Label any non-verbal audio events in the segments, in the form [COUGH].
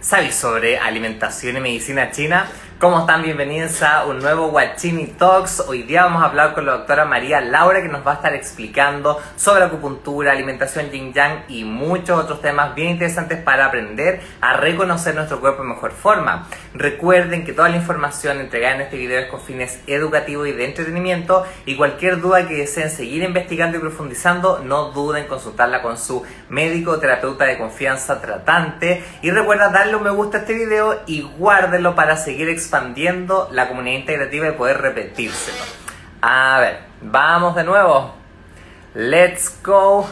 ¿sabes sobre alimentación y medicina china? ¿Cómo están? Bienvenidos a un nuevo Guachini Talks. Hoy día vamos a hablar con la doctora María Laura que nos va a estar explicando sobre acupuntura, alimentación yin yang y muchos otros temas bien interesantes para aprender a reconocer nuestro cuerpo en mejor forma. Recuerden que toda la información entregada en este video es con fines educativos y de entretenimiento y cualquier duda que deseen seguir investigando y profundizando, no duden en consultarla con su médico o terapeuta de confianza tratante y recuerda darle un me gusta a este video y guárdenlo para seguir expandiendo la comunidad integrativa y poder repetírselo. A ver, vamos de nuevo. Let's go.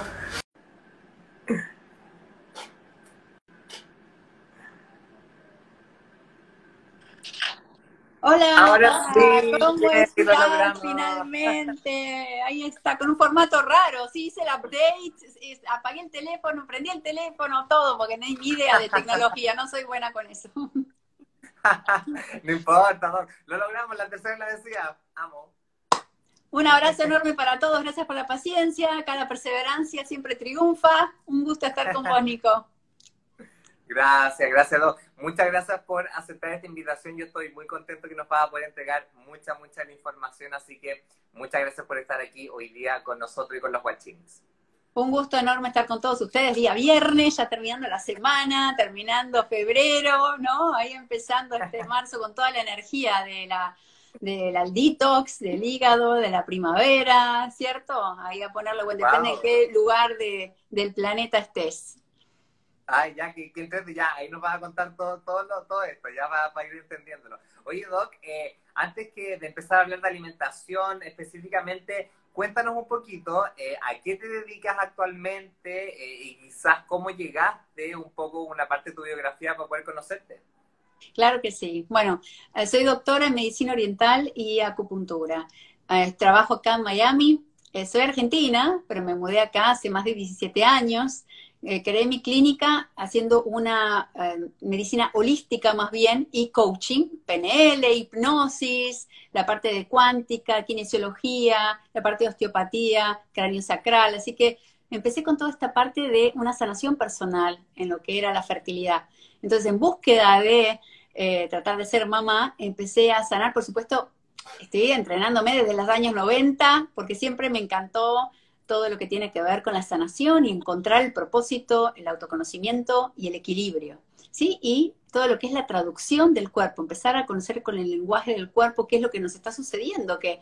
Hola, Ahora sí, ¿cómo estás? Finalmente, ahí está, con un formato raro. Sí, hice el update, apagué el teléfono, prendí el teléfono, todo, porque no hay ni idea de tecnología, no soy buena con eso. [LAUGHS] no importa, lo logramos, la tercera la decía. Amo. Un abrazo enorme para todos, gracias por la paciencia, cada perseverancia siempre triunfa. Un gusto estar con vos, Nico. [LAUGHS] Gracias, gracias, Doc. Muchas gracias por aceptar esta invitación. Yo estoy muy contento que nos va a poder entregar mucha, mucha información. Así que muchas gracias por estar aquí hoy día con nosotros y con los guachines. Un gusto enorme estar con todos ustedes día viernes, ya terminando la semana, terminando febrero, ¿no? Ahí empezando este [LAUGHS] marzo con toda la energía de la del detox, del hígado, de la primavera, ¿cierto? Ahí a ponerlo, bueno, depende Wow. en qué lugar de, del planeta estés. Ay, ya, que, que entiende, ya, ahí nos vas a contar todo, todo, lo- todo esto, ya va para ir entendiéndolo. Oye, Doc, eh, antes que de empezar a hablar de alimentación específicamente, cuéntanos un poquito eh, a qué te dedicas actualmente eh, y quizás cómo llegaste un poco una parte de tu biografía para poder conocerte. Claro que sí. Bueno, eh, soy doctora en medicina oriental y acupuntura. Eh, trabajo acá en Miami. Eh, soy argentina, pero me mudé acá hace más de 17 años. Eh, creé mi clínica haciendo una eh, medicina holística más bien y coaching, PNL, hipnosis, la parte de cuántica, kinesiología, la parte de osteopatía, cráneo sacral. Así que empecé con toda esta parte de una sanación personal en lo que era la fertilidad. Entonces, en búsqueda de eh, tratar de ser mamá, empecé a sanar, por supuesto, estoy entrenándome desde los años 90, porque siempre me encantó todo lo que tiene que ver con la sanación y encontrar el propósito, el autoconocimiento y el equilibrio, ¿sí? Y todo lo que es la traducción del cuerpo, empezar a conocer con el lenguaje del cuerpo qué es lo que nos está sucediendo, que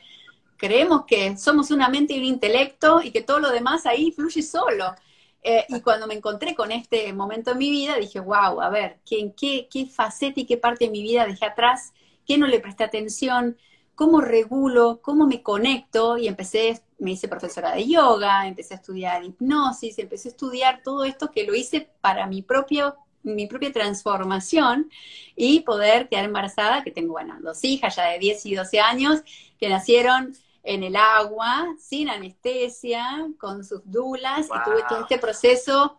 creemos que somos una mente y un intelecto y que todo lo demás ahí fluye solo. Eh, y cuando me encontré con este momento en mi vida, dije, wow, a ver, ¿qué, qué, qué faceta y qué parte de mi vida dejé atrás? ¿Qué no le presté atención? ¿Cómo regulo? ¿Cómo me conecto? Y empecé, me hice profesora de yoga, empecé a estudiar hipnosis, empecé a estudiar todo esto que lo hice para mi propio mi propia transformación y poder quedar embarazada, que tengo, bueno, dos hijas ya de 10 y 12 años, que nacieron en el agua, sin anestesia, con sus dulas, Wow. y tuve todo este proceso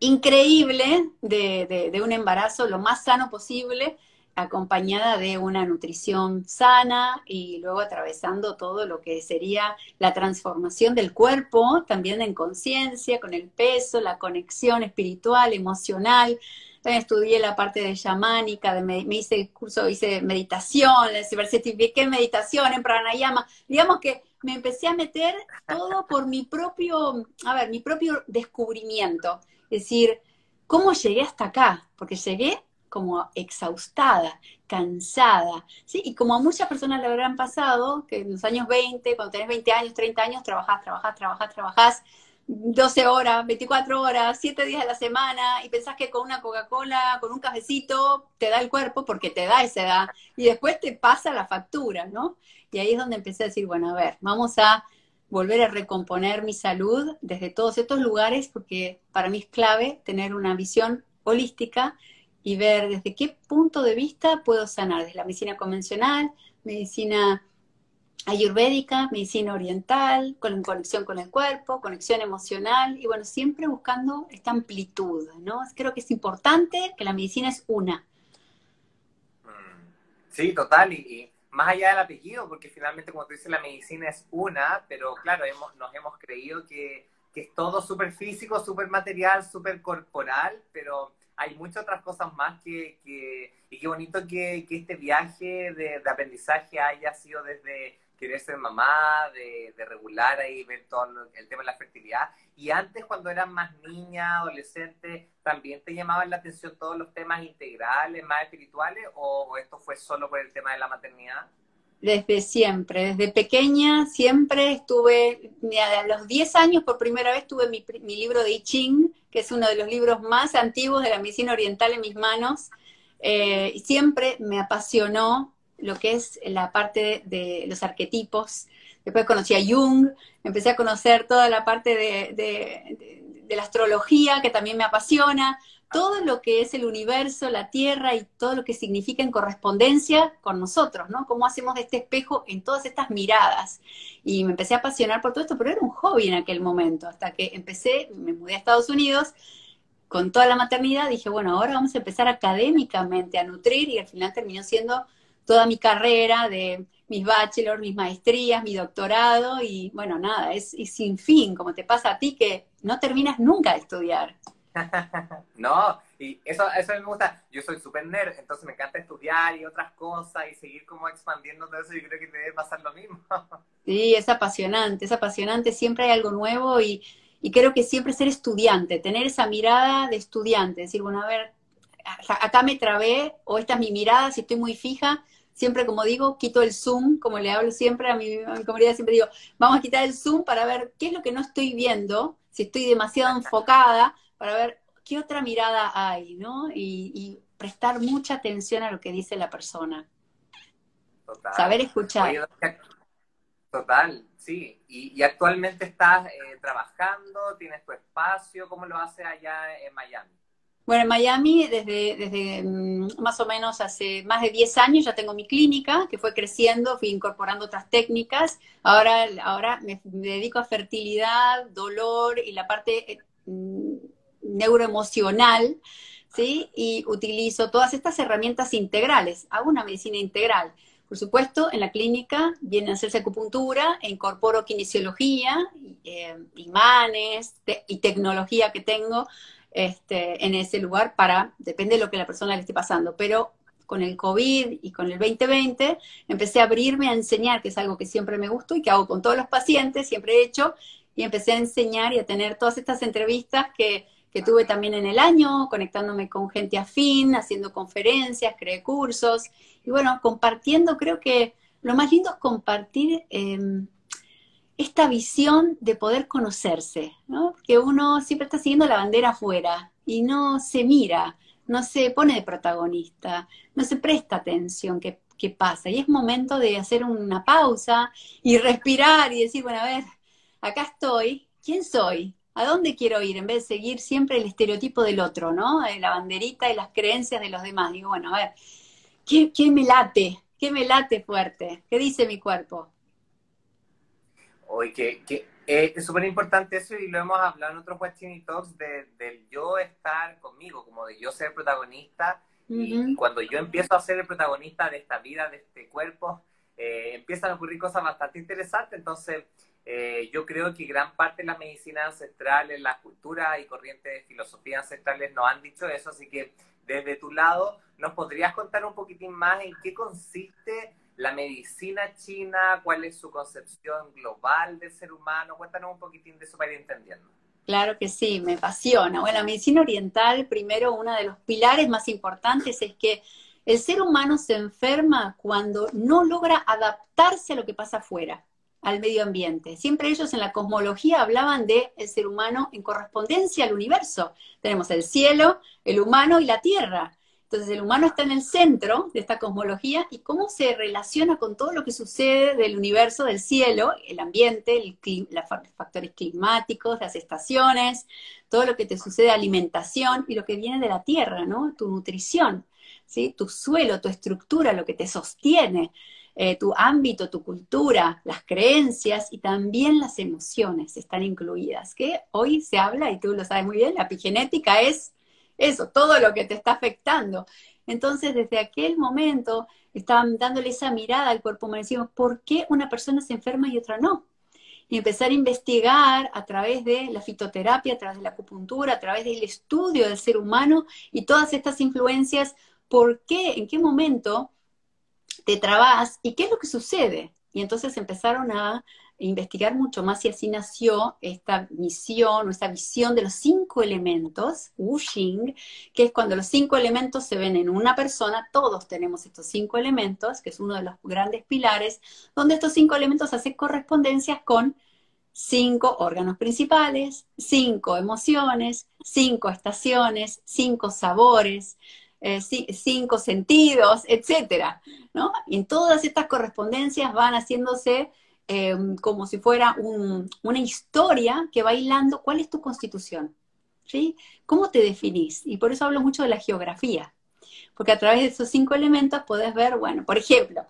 increíble de, de- de un embarazo lo más sano posible, acompañada de una nutrición sana y luego atravesando todo lo que sería la transformación del cuerpo, también en conciencia, con el peso, la conexión espiritual, emocional. También estudié la parte de chamánica, de me, me hice curso, hice meditación, me certifiqué en meditación, en pranayama. Digamos que me empecé a meter todo por mi propio, a ver, mi propio descubrimiento. Es decir, ¿cómo llegué hasta acá? Porque llegué como exhaustada, cansada, ¿sí? Y como a muchas personas le habrán pasado, que en los años 20, cuando tenés 20 años, 30 años, trabajás, trabajás, trabajás, trabajás 12 horas, 24 horas, 7 días a la semana, y pensás que con una Coca-Cola, con un cafecito, te da el cuerpo porque te da esa edad, y después te pasa la factura, ¿no? Y ahí es donde empecé a decir, bueno, a ver, vamos a volver a recomponer mi salud desde todos estos lugares, porque para mí es clave tener una visión holística y ver desde qué punto de vista puedo sanar, desde la medicina convencional, medicina ayurvédica, medicina oriental, con conexión con el cuerpo, conexión emocional, y bueno, siempre buscando esta amplitud, ¿no? Creo que es importante que la medicina es una. Mm, Sí, total, y, más allá del apellido, porque finalmente, como tú dices, la medicina es una, pero claro, hemos, nos hemos creído que, que es todo súper físico, súper material, súper corporal, pero hay muchas otras cosas más que, que y qué bonito que, que este viaje de, de, aprendizaje haya sido desde querer ser mamá, de, de, regular ahí, ver todo el tema de la fertilidad. Y antes, cuando eras más niña, adolescente, ¿también te llamaban la atención todos los temas integrales, más espirituales, o, o esto fue solo por el tema de la maternidad? Desde siempre, desde pequeña siempre estuve, a los 10 años por primera vez tuve mi, libro de I Ching, que es uno de los libros más antiguos de la medicina oriental en mis manos. Eh, siempre me apasionó lo que es la parte de, los arquetipos. Después conocí a Jung, empecé a conocer toda la parte de la astrología, que también me apasiona todo lo que es el universo, la Tierra y todo lo que significa en correspondencia con nosotros, ¿no? Cómo hacemos de este espejo en todas estas miradas. Y me empecé a apasionar por todo esto, pero era un hobby en aquel momento, hasta que empecé, me mudé a Estados Unidos, con toda la maternidad, dije, bueno, ahora vamos a empezar académicamente a nutrir y al final terminó siendo toda mi carrera de mis bachelor, mis maestrías, mi doctorado y bueno, nada, es, es sin fin, como te pasa a ti que no terminas nunca de estudiar. No, y eso, eso me gusta. Yo soy súper nerd, entonces me encanta estudiar y otras cosas y seguir como expandiendo todo eso. Yo creo que te debe pasar lo mismo. [LAUGHS] sí, es apasionante, es apasionante. Siempre hay algo nuevo y, y creo que siempre ser estudiante, tener esa mirada de estudiante, decir, bueno, a ver, acá me trabé o esta es mi mirada, si estoy muy fija, siempre como digo, quito el zoom, como le hablo siempre a mi, a mi, comunidad, siempre digo, vamos a quitar el zoom para ver qué es lo que no estoy viendo, si estoy demasiado [LAUGHS] enfocada, para ver qué otra mirada hay, ¿no? Y, y prestar mucha atención a lo que dice la persona. Total. Saber escuchar. Total, sí. Y, y actualmente estás eh, trabajando, tienes tu espacio, ¿cómo lo haces allá en Miami? Bueno, en Miami desde, desde um, más o menos hace más de 10 años ya tengo mi clínica, que fue creciendo, fui incorporando otras técnicas. Ahora, ahora me, dedico a fertilidad, dolor y la parte um, neuroemocional, ¿sí? Y utilizo todas estas herramientas integrales. Hago una medicina integral. Por supuesto, en la clínica viene a hacerse acupuntura, e incorporo kinesiología, eh, imanes y tecnología que tengo este, en ese lugar para, depende de lo que la persona le esté pasando, pero con el COVID y con el 2020 empecé a abrirme a enseñar, que es algo que siempre me gustó y que hago con todos los pacientes, siempre he hecho, y empecé a enseñar y a tener todas estas entrevistas que que tuve también en el año, conectándome con gente afín, haciendo conferencias, creé cursos y bueno, compartiendo, creo que lo más lindo es compartir eh, esta visión de poder conocerse, ¿no? Que uno siempre está siguiendo la bandera afuera y no se mira, no se pone de protagonista, no se presta atención qué, qué pasa. Y es momento de hacer una pausa y respirar y decir, bueno, a ver, acá estoy, ¿quién soy? ¿A dónde quiero ir? En vez de seguir siempre el estereotipo del otro, ¿no? La banderita y las creencias de los demás. Digo, bueno, a ver, ¿qué, qué me late? ¿Qué me late fuerte? ¿Qué dice mi cuerpo? Hoy que, que eh, es súper importante eso y lo hemos hablado en otros Watching Talks de, del yo estar conmigo, como de yo ser protagonista. Uh -huh. Y cuando yo empiezo a ser el protagonista de esta vida, de este cuerpo, eh, empiezan a ocurrir cosas bastante interesantes. Entonces, eh, yo creo que gran parte de las medicinas ancestrales, las culturas y corrientes de filosofía ancestrales nos han dicho eso, así que desde tu lado, ¿nos podrías contar un poquitín más en qué consiste la medicina china? ¿Cuál es su concepción global del ser humano? Cuéntanos un poquitín de eso para ir entendiendo. Claro que sí, me apasiona. Bueno, la medicina oriental, primero, uno de los pilares más importantes es que el ser humano se enferma cuando no logra adaptarse a lo que pasa afuera al medio ambiente. Siempre ellos en la cosmología hablaban de el ser humano en correspondencia al universo. Tenemos el cielo, el humano y la tierra. Entonces el humano está en el centro de esta cosmología y cómo se relaciona con todo lo que sucede del universo, del cielo, el ambiente, el los factores climáticos, las estaciones, todo lo que te sucede, alimentación y lo que viene de la tierra, ¿no? Tu nutrición, ¿sí? Tu suelo, tu estructura, lo que te sostiene eh, tu ámbito, tu cultura, las creencias y también las emociones están incluidas, que hoy se habla, y tú lo sabes muy bien, la epigenética es eso, todo lo que te está afectando. Entonces, desde aquel momento, estaban dándole esa mirada al cuerpo humano, ¿por qué una persona se enferma y otra no? y empezar a investigar a través de la fitoterapia, a través de la acupuntura, a través del estudio del ser humano y todas estas influencias, por qué, en qué momento te trabas y qué es lo que sucede. Y entonces empezaron a investigar mucho más y así nació esta misión o esta visión de los cinco elementos, Wuxing, que es cuando los cinco elementos se ven en una persona, todos tenemos estos cinco elementos, que es uno de los grandes pilares, donde estos cinco elementos hacen correspondencias con cinco órganos principales, cinco emociones, cinco estaciones, cinco sabores, eh, cinco sentidos, etcétera, ¿no? Y en todas estas correspondencias van haciéndose Em, como si fuera una historia que va hilando cuál es tu constitución, ¿sí? ¿Cómo te definís? Y por eso hablo mucho de la geografía, porque a través de esos cinco elementos podés ver, bueno, por ejemplo,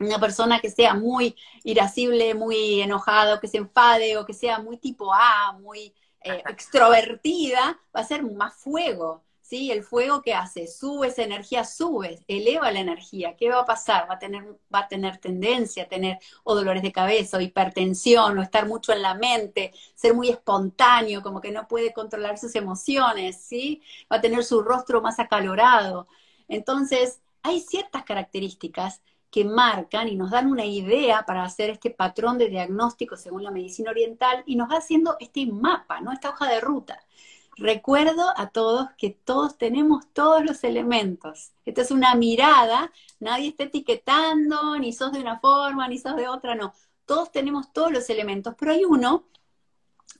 una persona que sea muy irascible, muy enojado, que se enfade o que sea muy tipo A, muy eh, [LAUGHS] extrovertida, va a ser más fuego. ¿Sí? El fuego que hace, sube esa energía, sube, eleva la energía. ¿Qué va a pasar? Va a tener, va a tener tendencia a tener o dolores de cabeza, o hipertensión, o estar mucho en la mente, ser muy espontáneo, como que no puede controlar sus emociones, ¿sí? Va a tener su rostro más acalorado. Entonces, hay ciertas características que marcan y nos dan una idea para hacer este patrón de diagnóstico según la medicina oriental y nos va haciendo este mapa, ¿no? Esta hoja de ruta. Recuerdo a todos que todos tenemos todos los elementos. Esta es una mirada, nadie está etiquetando, ni sos de una forma, ni sos de otra, no. Todos tenemos todos los elementos, pero hay uno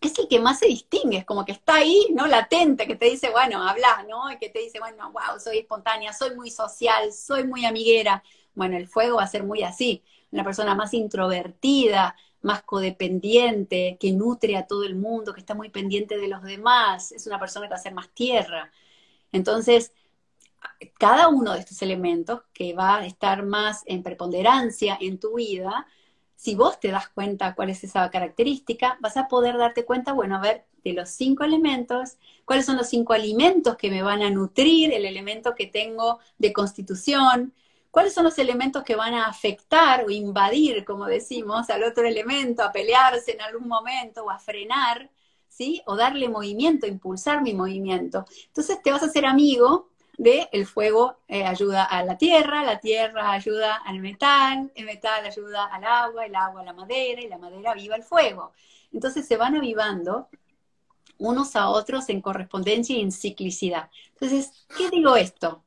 que es el que más se distingue, es como que está ahí, ¿no? Latente, que te dice, bueno, habla, ¿no? Y que te dice, bueno, wow, soy espontánea, soy muy social, soy muy amiguera. Bueno, el fuego va a ser muy así. Una persona más introvertida, más codependiente, que nutre a todo el mundo, que está muy pendiente de los demás, es una persona que va a ser más tierra. Entonces, cada uno de estos elementos que va a estar más en preponderancia en tu vida, si vos te das cuenta cuál es esa característica, vas a poder darte cuenta, bueno, a ver, de los cinco elementos, cuáles son los cinco alimentos que me van a nutrir, el elemento que tengo de constitución, ¿Cuáles son los elementos que van a afectar o invadir, como decimos, al otro elemento, a pelearse en algún momento o a frenar, ¿sí? O darle movimiento, impulsar mi movimiento. Entonces te vas a hacer amigo de el fuego eh, ayuda a la tierra, la tierra ayuda al metal, el metal ayuda al agua, el agua a la madera y la madera viva el fuego. Entonces se van avivando unos a otros en correspondencia y en ciclicidad. Entonces, ¿qué digo esto?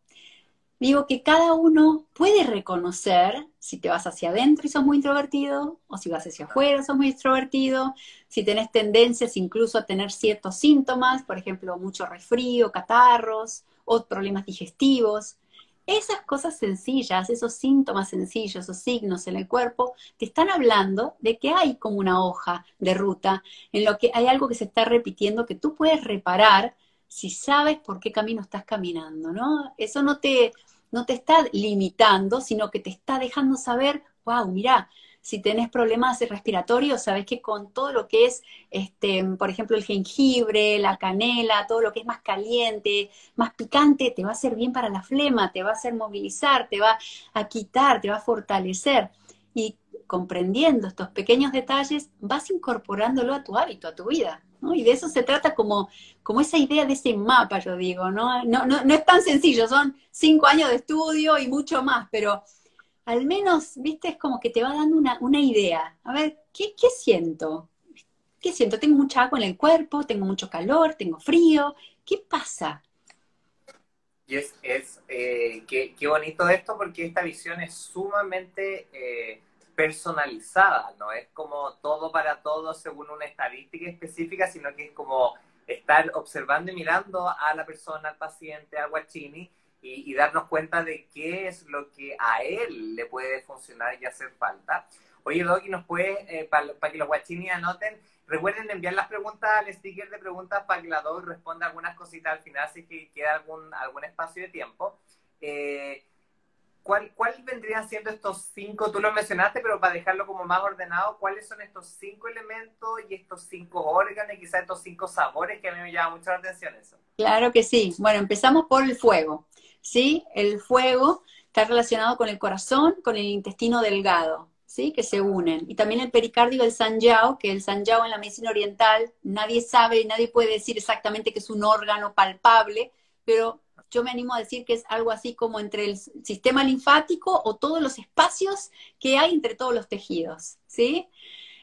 Digo que cada uno puede reconocer si te vas hacia adentro y sos muy introvertido, o si vas hacia afuera sos muy extrovertido, si tenés tendencias incluso a tener ciertos síntomas, por ejemplo, mucho resfrío, catarros, o problemas digestivos. Esas cosas sencillas, esos síntomas sencillos, esos signos en el cuerpo, te están hablando de que hay como una hoja de ruta en lo que hay algo que se está repitiendo que tú puedes reparar si sabes por qué camino estás caminando, ¿no? Eso no te, no te está limitando, sino que te está dejando saber, wow, mira, si tenés problemas respiratorios, sabes que con todo lo que es, este, por ejemplo, el jengibre, la canela, todo lo que es más caliente, más picante, te va a hacer bien para la flema, te va a hacer movilizar, te va a quitar, te va a fortalecer. Y comprendiendo estos pequeños detalles, vas incorporándolo a tu hábito, a tu vida. Y de eso se trata como, como esa idea de ese mapa, yo digo, ¿no? No, no, es tan sencillo, son cinco años de estudio y mucho más, pero al menos, viste, es como que te va dando una, idea. A ver, ¿qué, siento? ¿Qué siento? Tengo mucha agua en el cuerpo, tengo mucho calor, tengo frío. ¿Qué pasa? Y es, es eh, qué, bonito esto porque esta visión es sumamente eh, personalizada, no es como todo para todos según una estadística específica, sino que es como estar observando y mirando a la persona, al paciente, al guachini, y, darnos cuenta de qué es lo que a él le puede funcionar y hacer falta. Oye, Doggy, ¿nos puede, eh, para que los guachini anoten, recuerden enviar las preguntas al sticker de preguntas para que la Doggy responda algunas cositas al final, si que queda algún, algún espacio de tiempo. Eh, ¿Cuál, ¿Cuál vendrían siendo estos cinco? Tú lo mencionaste, pero para dejarlo como más ordenado, ¿cuáles son estos cinco elementos y estos cinco órganos y quizás estos cinco sabores que a mí me llama mucho la atención eso? Claro que sí. Bueno, empezamos por el fuego. ¿Sí? El fuego está relacionado con el corazón, con el intestino delgado. ¿sí? Que se unen. Y también el pericardio del Sanjiao, que el Sanjiao en la medicina oriental nadie sabe y nadie puede decir exactamente que es un órgano palpable, pero yo me animo a decir que es algo así como entre el sistema linfático o todos los espacios que hay entre todos los tejidos, ¿sí?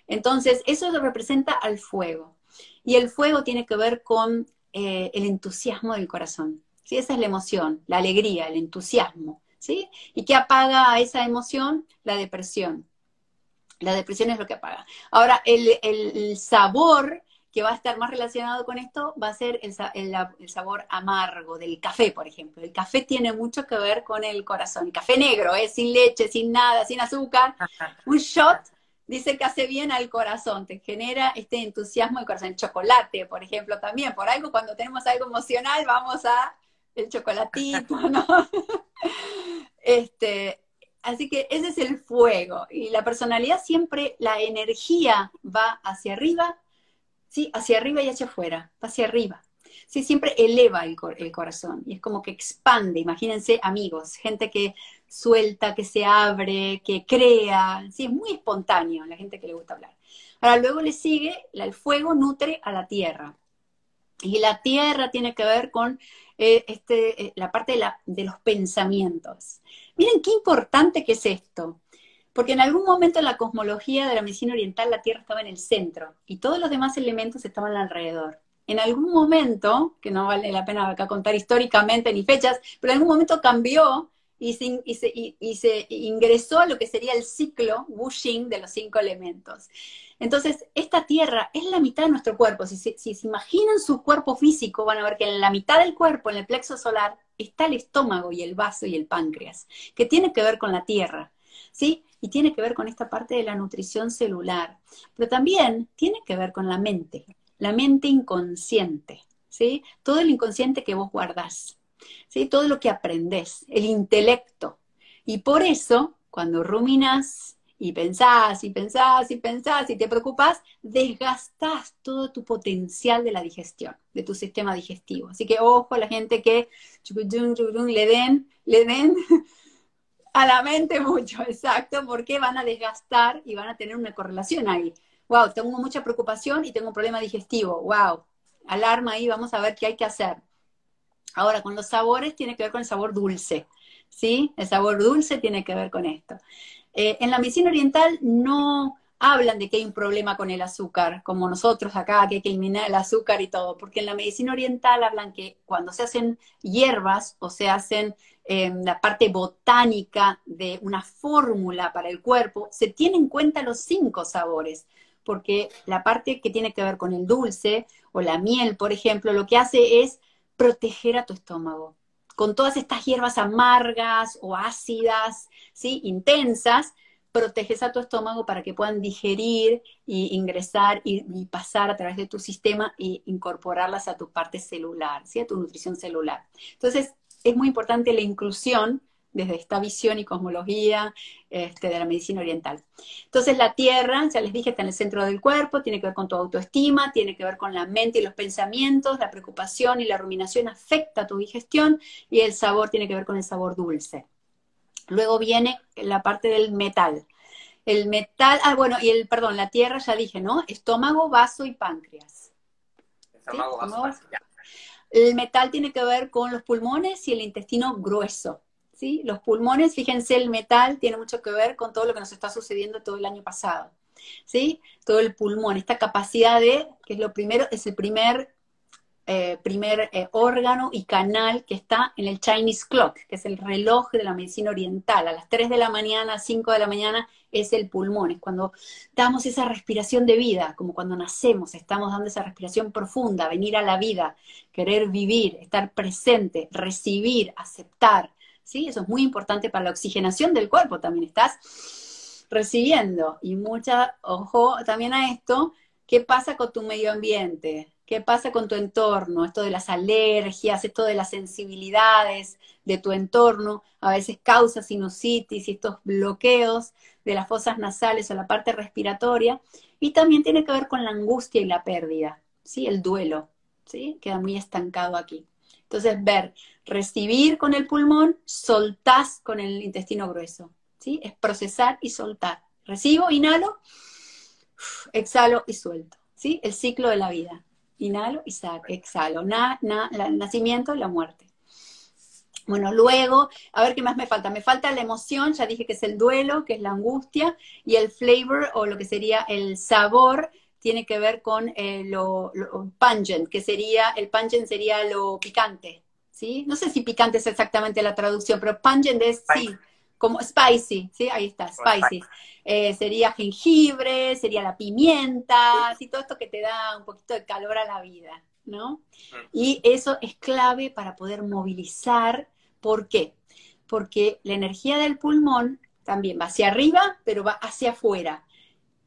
Entonces, eso representa al fuego. Y el fuego tiene que ver con eh, el entusiasmo del corazón, ¿sí? Esa es la emoción, la alegría, el entusiasmo, ¿sí? ¿Y qué apaga esa emoción? La depresión. La depresión es lo que apaga. Ahora, el, sabor que va a estar más relacionado con esto va a ser el, sabor amargo del café, por ejemplo. El café tiene mucho que ver con el corazón. El café negro, es ¿eh? sin leche, sin nada, sin azúcar. [LAUGHS] Un shot dice que hace bien al corazón, te genera este entusiasmo del corazón. El chocolate, por ejemplo, también. Por algo, cuando tenemos algo emocional, vamos a el chocolatito, [LAUGHS] ¿no? este, Así que ese es el fuego. Y la personalidad siempre, la energía va hacia arriba, ¿sí? Hacia arriba y hacia afuera, hacia arriba. Sí, siempre eleva el, corazón y es como que expande. Imagínense amigos, gente que suelta, que se abre, que crea. Sí, es muy espontáneo la gente que le gusta hablar. Ahora, luego le sigue, el fuego nutre a la tierra. Y la tierra tiene que ver con eh, este, eh, la parte de, de los pensamientos. Miren qué importante que es esto. Porque en algún momento en la cosmología de la medicina oriental la Tierra estaba en el centro y todos los demás elementos estaban alrededor. En algún momento, que no vale la pena acá contar históricamente ni fechas, pero en algún momento cambió y se, y se, ingresó a lo que sería el ciclo Wuxing de los cinco elementos. Entonces, esta tierra es la mitad de nuestro cuerpo. Si, si, se imaginan su cuerpo físico, van a ver que en la mitad del cuerpo, en el plexo solar, está el estómago y el vaso y el páncreas, que tiene que ver con la tierra, ¿sí? Y tiene que ver con esta parte de la nutrición celular, pero también tiene que ver con la mente, la mente inconsciente, ¿sí? Todo el inconsciente que vos guardás, ¿sí? Todo lo que aprendés, el intelecto. Y por eso, cuando ruminas y pensás y pensás y pensás y te preocupas, desgastás todo tu potencial de la digestión, de tu sistema digestivo. Así que ojo a la gente que le den, le den a la mente mucho, [LAUGHS] exacto, porque van a desgastar y van a tener una correlación ahí. Wow, tengo mucha preocupación y tengo un problema digestivo. Wow, alarma ahí, vamos a ver qué hay que hacer. Ahora, con los sabores tiene que ver con el sabor dulce, ¿sí? El sabor dulce tiene que ver con esto. Eh, en la medicina oriental no hablan de que hay un problema con el azúcar, como nosotros acá, que hay que eliminar el azúcar y todo, porque en la medicina oriental hablan que cuando se hacen hierbas o se hacen em, la parte botánica de una fórmula para el cuerpo, se tienen en cuenta los cinco sabores, porque la parte que tiene que ver con el dulce o la miel, por ejemplo, lo que hace es proteger a tu estómago con todas estas hierbas amargas o ácidas, ¿sí? intensas, proteges a tu estómago para que puedan digerir e ingresar y, pasar a través de tu sistema e incorporarlas a tu parte celular, ¿sí? a tu nutrición celular. Entonces, es muy importante la inclusión desde esta visión y cosmología este, de la medicina oriental. Entonces la tierra, ya les dije, está en el centro del cuerpo, tiene que ver con tu autoestima, tiene que ver con la mente y los pensamientos, la preocupación y la ruminación afecta a tu digestión y el sabor tiene que ver con el sabor dulce. Luego viene la parte del metal. El metal, ah, bueno, y el, perdón, la tierra ya dije, ¿no? Estómago, vaso y páncreas. Estómago, vaso, El metal tiene que ver con los pulmones y el intestino grueso. ¿sí? Los pulmones, fíjense, el metal tiene mucho que ver con todo lo que nos está sucediendo todo el año pasado, ¿sí? Todo el pulmón, esta capacidad de, que es lo primero, es el primer, eh, primer eh, órgano y canal que está en el Chinese Clock, que es el reloj de la medicina oriental. A las 3 de la mañana, 5 de la mañana, es el pulmón, es cuando damos esa respiración de vida, como cuando nacemos, estamos dando esa respiración profunda, venir a la vida, querer vivir, estar presente, recibir, aceptar, ¿sí? Eso es muy importante para la oxigenación del cuerpo, también estás recibiendo. Y mucha, ojo también a esto, ¿qué pasa con tu medio ambiente? ¿Qué pasa con tu entorno? Esto de las alergias, esto de las sensibilidades de tu entorno, a veces causa sinusitis y estos bloqueos de las fosas nasales o la parte respiratoria. Y también tiene que ver con la angustia y la pérdida, ¿sí? El duelo, ¿sí? Queda muy estancado aquí. Entonces, ver, recibir con el pulmón, soltás con el intestino grueso, ¿sí? Es procesar y soltar, recibo, inhalo, exhalo y suelto. ¿Sí? El ciclo de la vida. Inhalo y exhalo. Na, na, el nacimiento y la muerte. Bueno, luego, a ver qué más me falta. Me falta la emoción, ya dije que es el duelo, que es la angustia, y el flavor o lo que sería el sabor tiene que ver con eh, lo, pungent, que sería, el pungent sería lo picante, ¿sí? No sé si picante es exactamente la traducción, pero pungent es, sí, como spicy, ¿sí? Ahí está, spicy. Eh, sería jengibre, sería la pimienta, ¿sí? Todo esto que te da un poquito de calor a la vida, ¿no? Y eso es clave para poder movilizar ¿Por qué? Porque la energía del pulmón también va hacia arriba, pero va hacia afuera.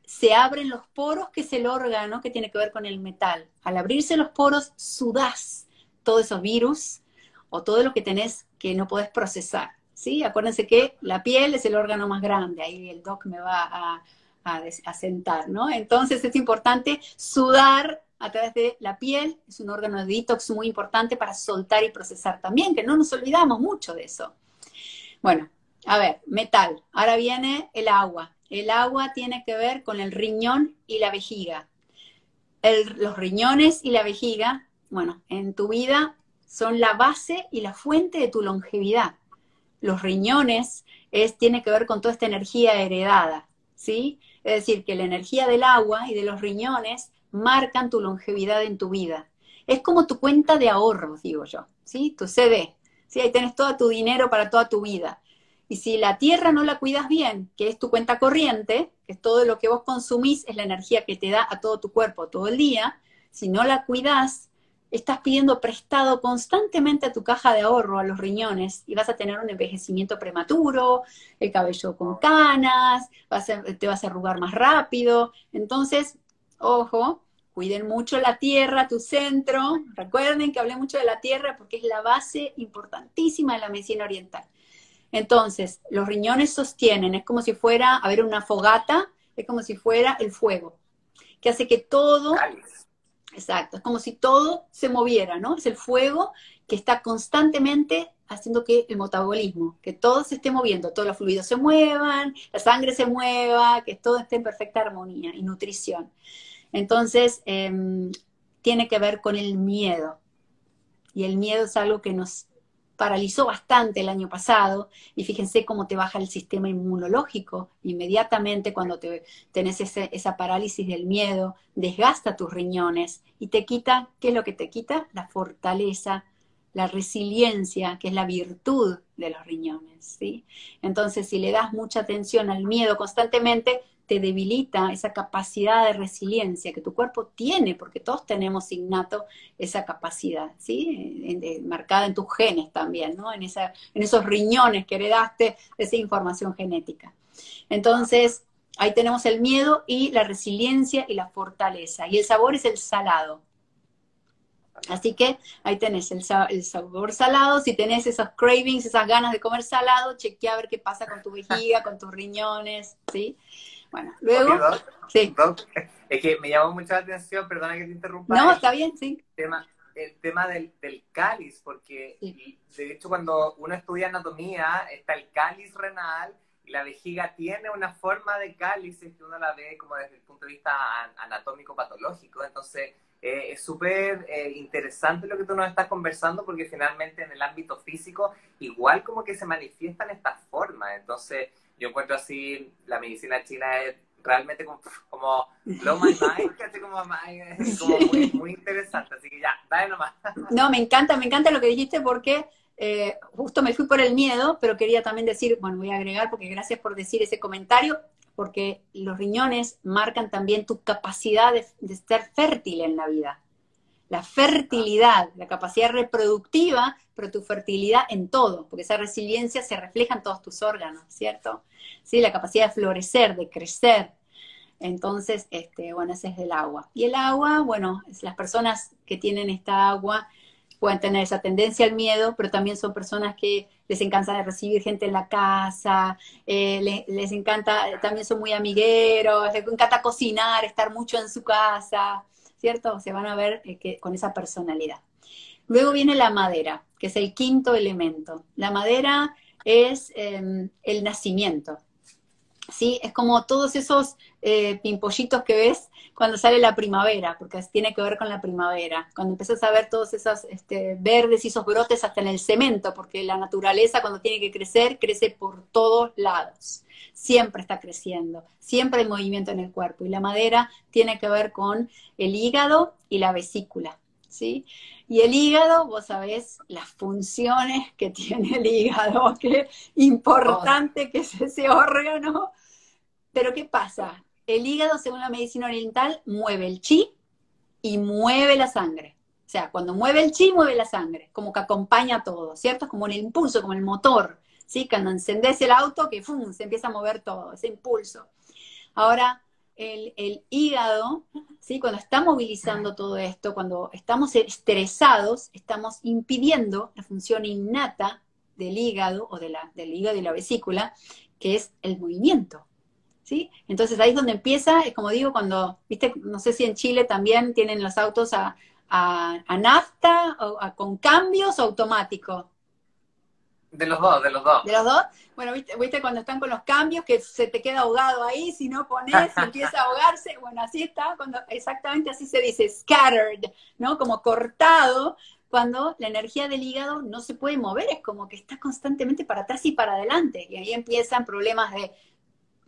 Se abren los poros, que es el órgano que tiene que ver con el metal. Al abrirse los poros, sudás todos esos virus o todo lo que tenés que no podés procesar. ¿Sí? Acuérdense que la piel es el órgano más grande, ahí el doc me va a, sentar, ¿no? Entonces es importante sudar a través de la piel, es un órgano de detox muy importante para soltar y procesar también, que no nos olvidamos mucho de eso. Bueno, a ver, metal. Ahora viene el agua. El agua tiene que ver con el riñón y la vejiga. los riñones y la vejiga, bueno, en tu vida son la base y la fuente de tu longevidad. Los riñones es, tiene que ver con toda esta energía heredada, ¿sí? Es decir, que la energía del agua y de los riñones marcan tu longevidad en tu vida. Es como tu cuenta de ahorros, digo yo, ¿sí? Tu CD. ¿sí? Ahí tenés todo tu dinero para toda tu vida. Y si la tierra no la cuidas bien, que es tu cuenta corriente, que es todo lo que vos consumís, es la energía que te da a todo tu cuerpo todo el día, si no la cuidas, estás pidiendo prestado constantemente a tu caja de ahorro, a los riñones, y vas a tener un envejecimiento prematuro, el cabello con canas, te vas a arrugar más rápido. Entonces, ojo, cuiden mucho la tierra, tu centro. Recuerden que hablé mucho de la tierra porque es la base importantísima de la medicina oriental. Entonces, los riñones sostienen, es como si fuera, a ver, una fogata, es como si fuera el fuego, que hace que todo, exacto, es como si todo se moviera, ¿no? Es el fuego que está constantemente haciendo que el metabolismo, que todo se esté moviendo, todos los fluidos se muevan, la sangre se mueva, que todo esté en perfecta armonía y nutrición. Entonces, em, tiene que ver con el miedo. Y el miedo es algo que nos paralizó bastante el año pasado y fíjense cómo te baja el sistema inmunológico inmediatamente cuando te, tenés esa parálisis del miedo, desgasta tus riñones y te quita, ¿qué es lo que te quita? La fortaleza, la resiliencia, que es la virtud de los riñones, ¿sí? Entonces, si le das mucha atención al miedo constantemente, te debilita esa capacidad de resiliencia que tu cuerpo tiene, porque todos tenemos innato esa capacidad, ¿sí? marcada en tus genes también, ¿no? En, esa, en esos riñones que heredaste esa información genética. Entonces, ahí tenemos el miedo y la resiliencia y la fortaleza. Y el sabor es el salado. Así que ahí tenés el, el, sabor salado. Si tenés esos cravings, esas ganas de comer salado, chequea a ver qué pasa con tu vejiga, con tus riñones, ¿sí? Bueno, luego. sí. es que me llamó mucho la atención, perdona que te interrumpa. No, está bien, sí. El tema, el tema del, cáliz, porque de hecho cuando uno estudia anatomía, está el cáliz renal y la vejiga tiene una forma de cáliz que uno la ve como desde el punto de vista anatómico patológico. Entonces, eh, es súper eh, interesante lo que tú nos estás conversando porque finalmente en el ámbito físico igual como que se manifiestan estas formas. Entonces, yo encuentro así, la medicina china es realmente como, como blow my mind, como, como muy, muy, interesante, así que ya, dale nomás. No, me encanta, me encanta lo que dijiste porque eh, justo me fui por el miedo, pero quería también decir, bueno, voy a agregar porque gracias por decir ese comentario, porque los riñones marcan también tu capacidad de, de ser fértil en la vida la fertilidad, la capacidad reproductiva, pero tu fertilidad en todo, porque esa resiliencia se refleja en todos tus órganos, ¿cierto? Sí, la capacidad de florecer, de crecer. Entonces, este, bueno, ese es el agua. Y el agua, bueno, las personas que tienen esta agua pueden tener esa tendencia al miedo, pero también son personas que les encanta recibir gente en la casa, eh, les, encanta, también son muy amigueros, les encanta cocinar, estar mucho en su casa, ¿cierto? Se van a ver eh, que, con esa personalidad. Luego viene la madera, que es el quinto elemento. La madera es em, el nacimiento. ¿Sí? Es como todos esos eh, pimpollitos que ves cuando sale la primavera, porque tiene que ver con la primavera, cuando empiezas a ver todos esos este, verdes y esos brotes hasta en el cemento, porque la naturaleza cuando tiene que crecer, crece por todos lados, siempre está creciendo, siempre hay movimiento en el cuerpo, y la madera tiene que ver con el hígado y la vesícula, ¿sí? Y el hígado, vos sabés las funciones que [LAUGHS] tiene el hígado, qué importante que es ese órgano pero ¿qué pasa? El hígado, según la medicina oriental, mueve el chi y mueve la sangre. O sea, cuando mueve el chi, mueve la sangre, como que acompaña todo, ¿cierto? Es como el impulso, como el motor, ¿sí? Cuando encendés el auto, que ¡fum! se empieza a mover todo, ese impulso. Ahora, el, hígado, ¿sí? cuando está movilizando todo esto, cuando estamos estresados, estamos impidiendo la función innata del hígado o de del hígado y la vesícula, que es el movimiento. Entonces ahí es donde empieza, es como digo, cuando, viste, no sé si en Chile también tienen los autos a, nafta, o con cambios o automático. De los dos, de los dos. De los dos. Bueno, ¿viste, ¿viste, cuando están con los cambios que se te queda ahogado ahí, si no pones, [LAUGHS] empieza a ahogarse. Bueno, así está, cuando exactamente así se dice, scattered, ¿no? Como cortado, cuando la energía del hígado no se puede mover, es como que está constantemente para atrás y para adelante. Y ahí empiezan problemas de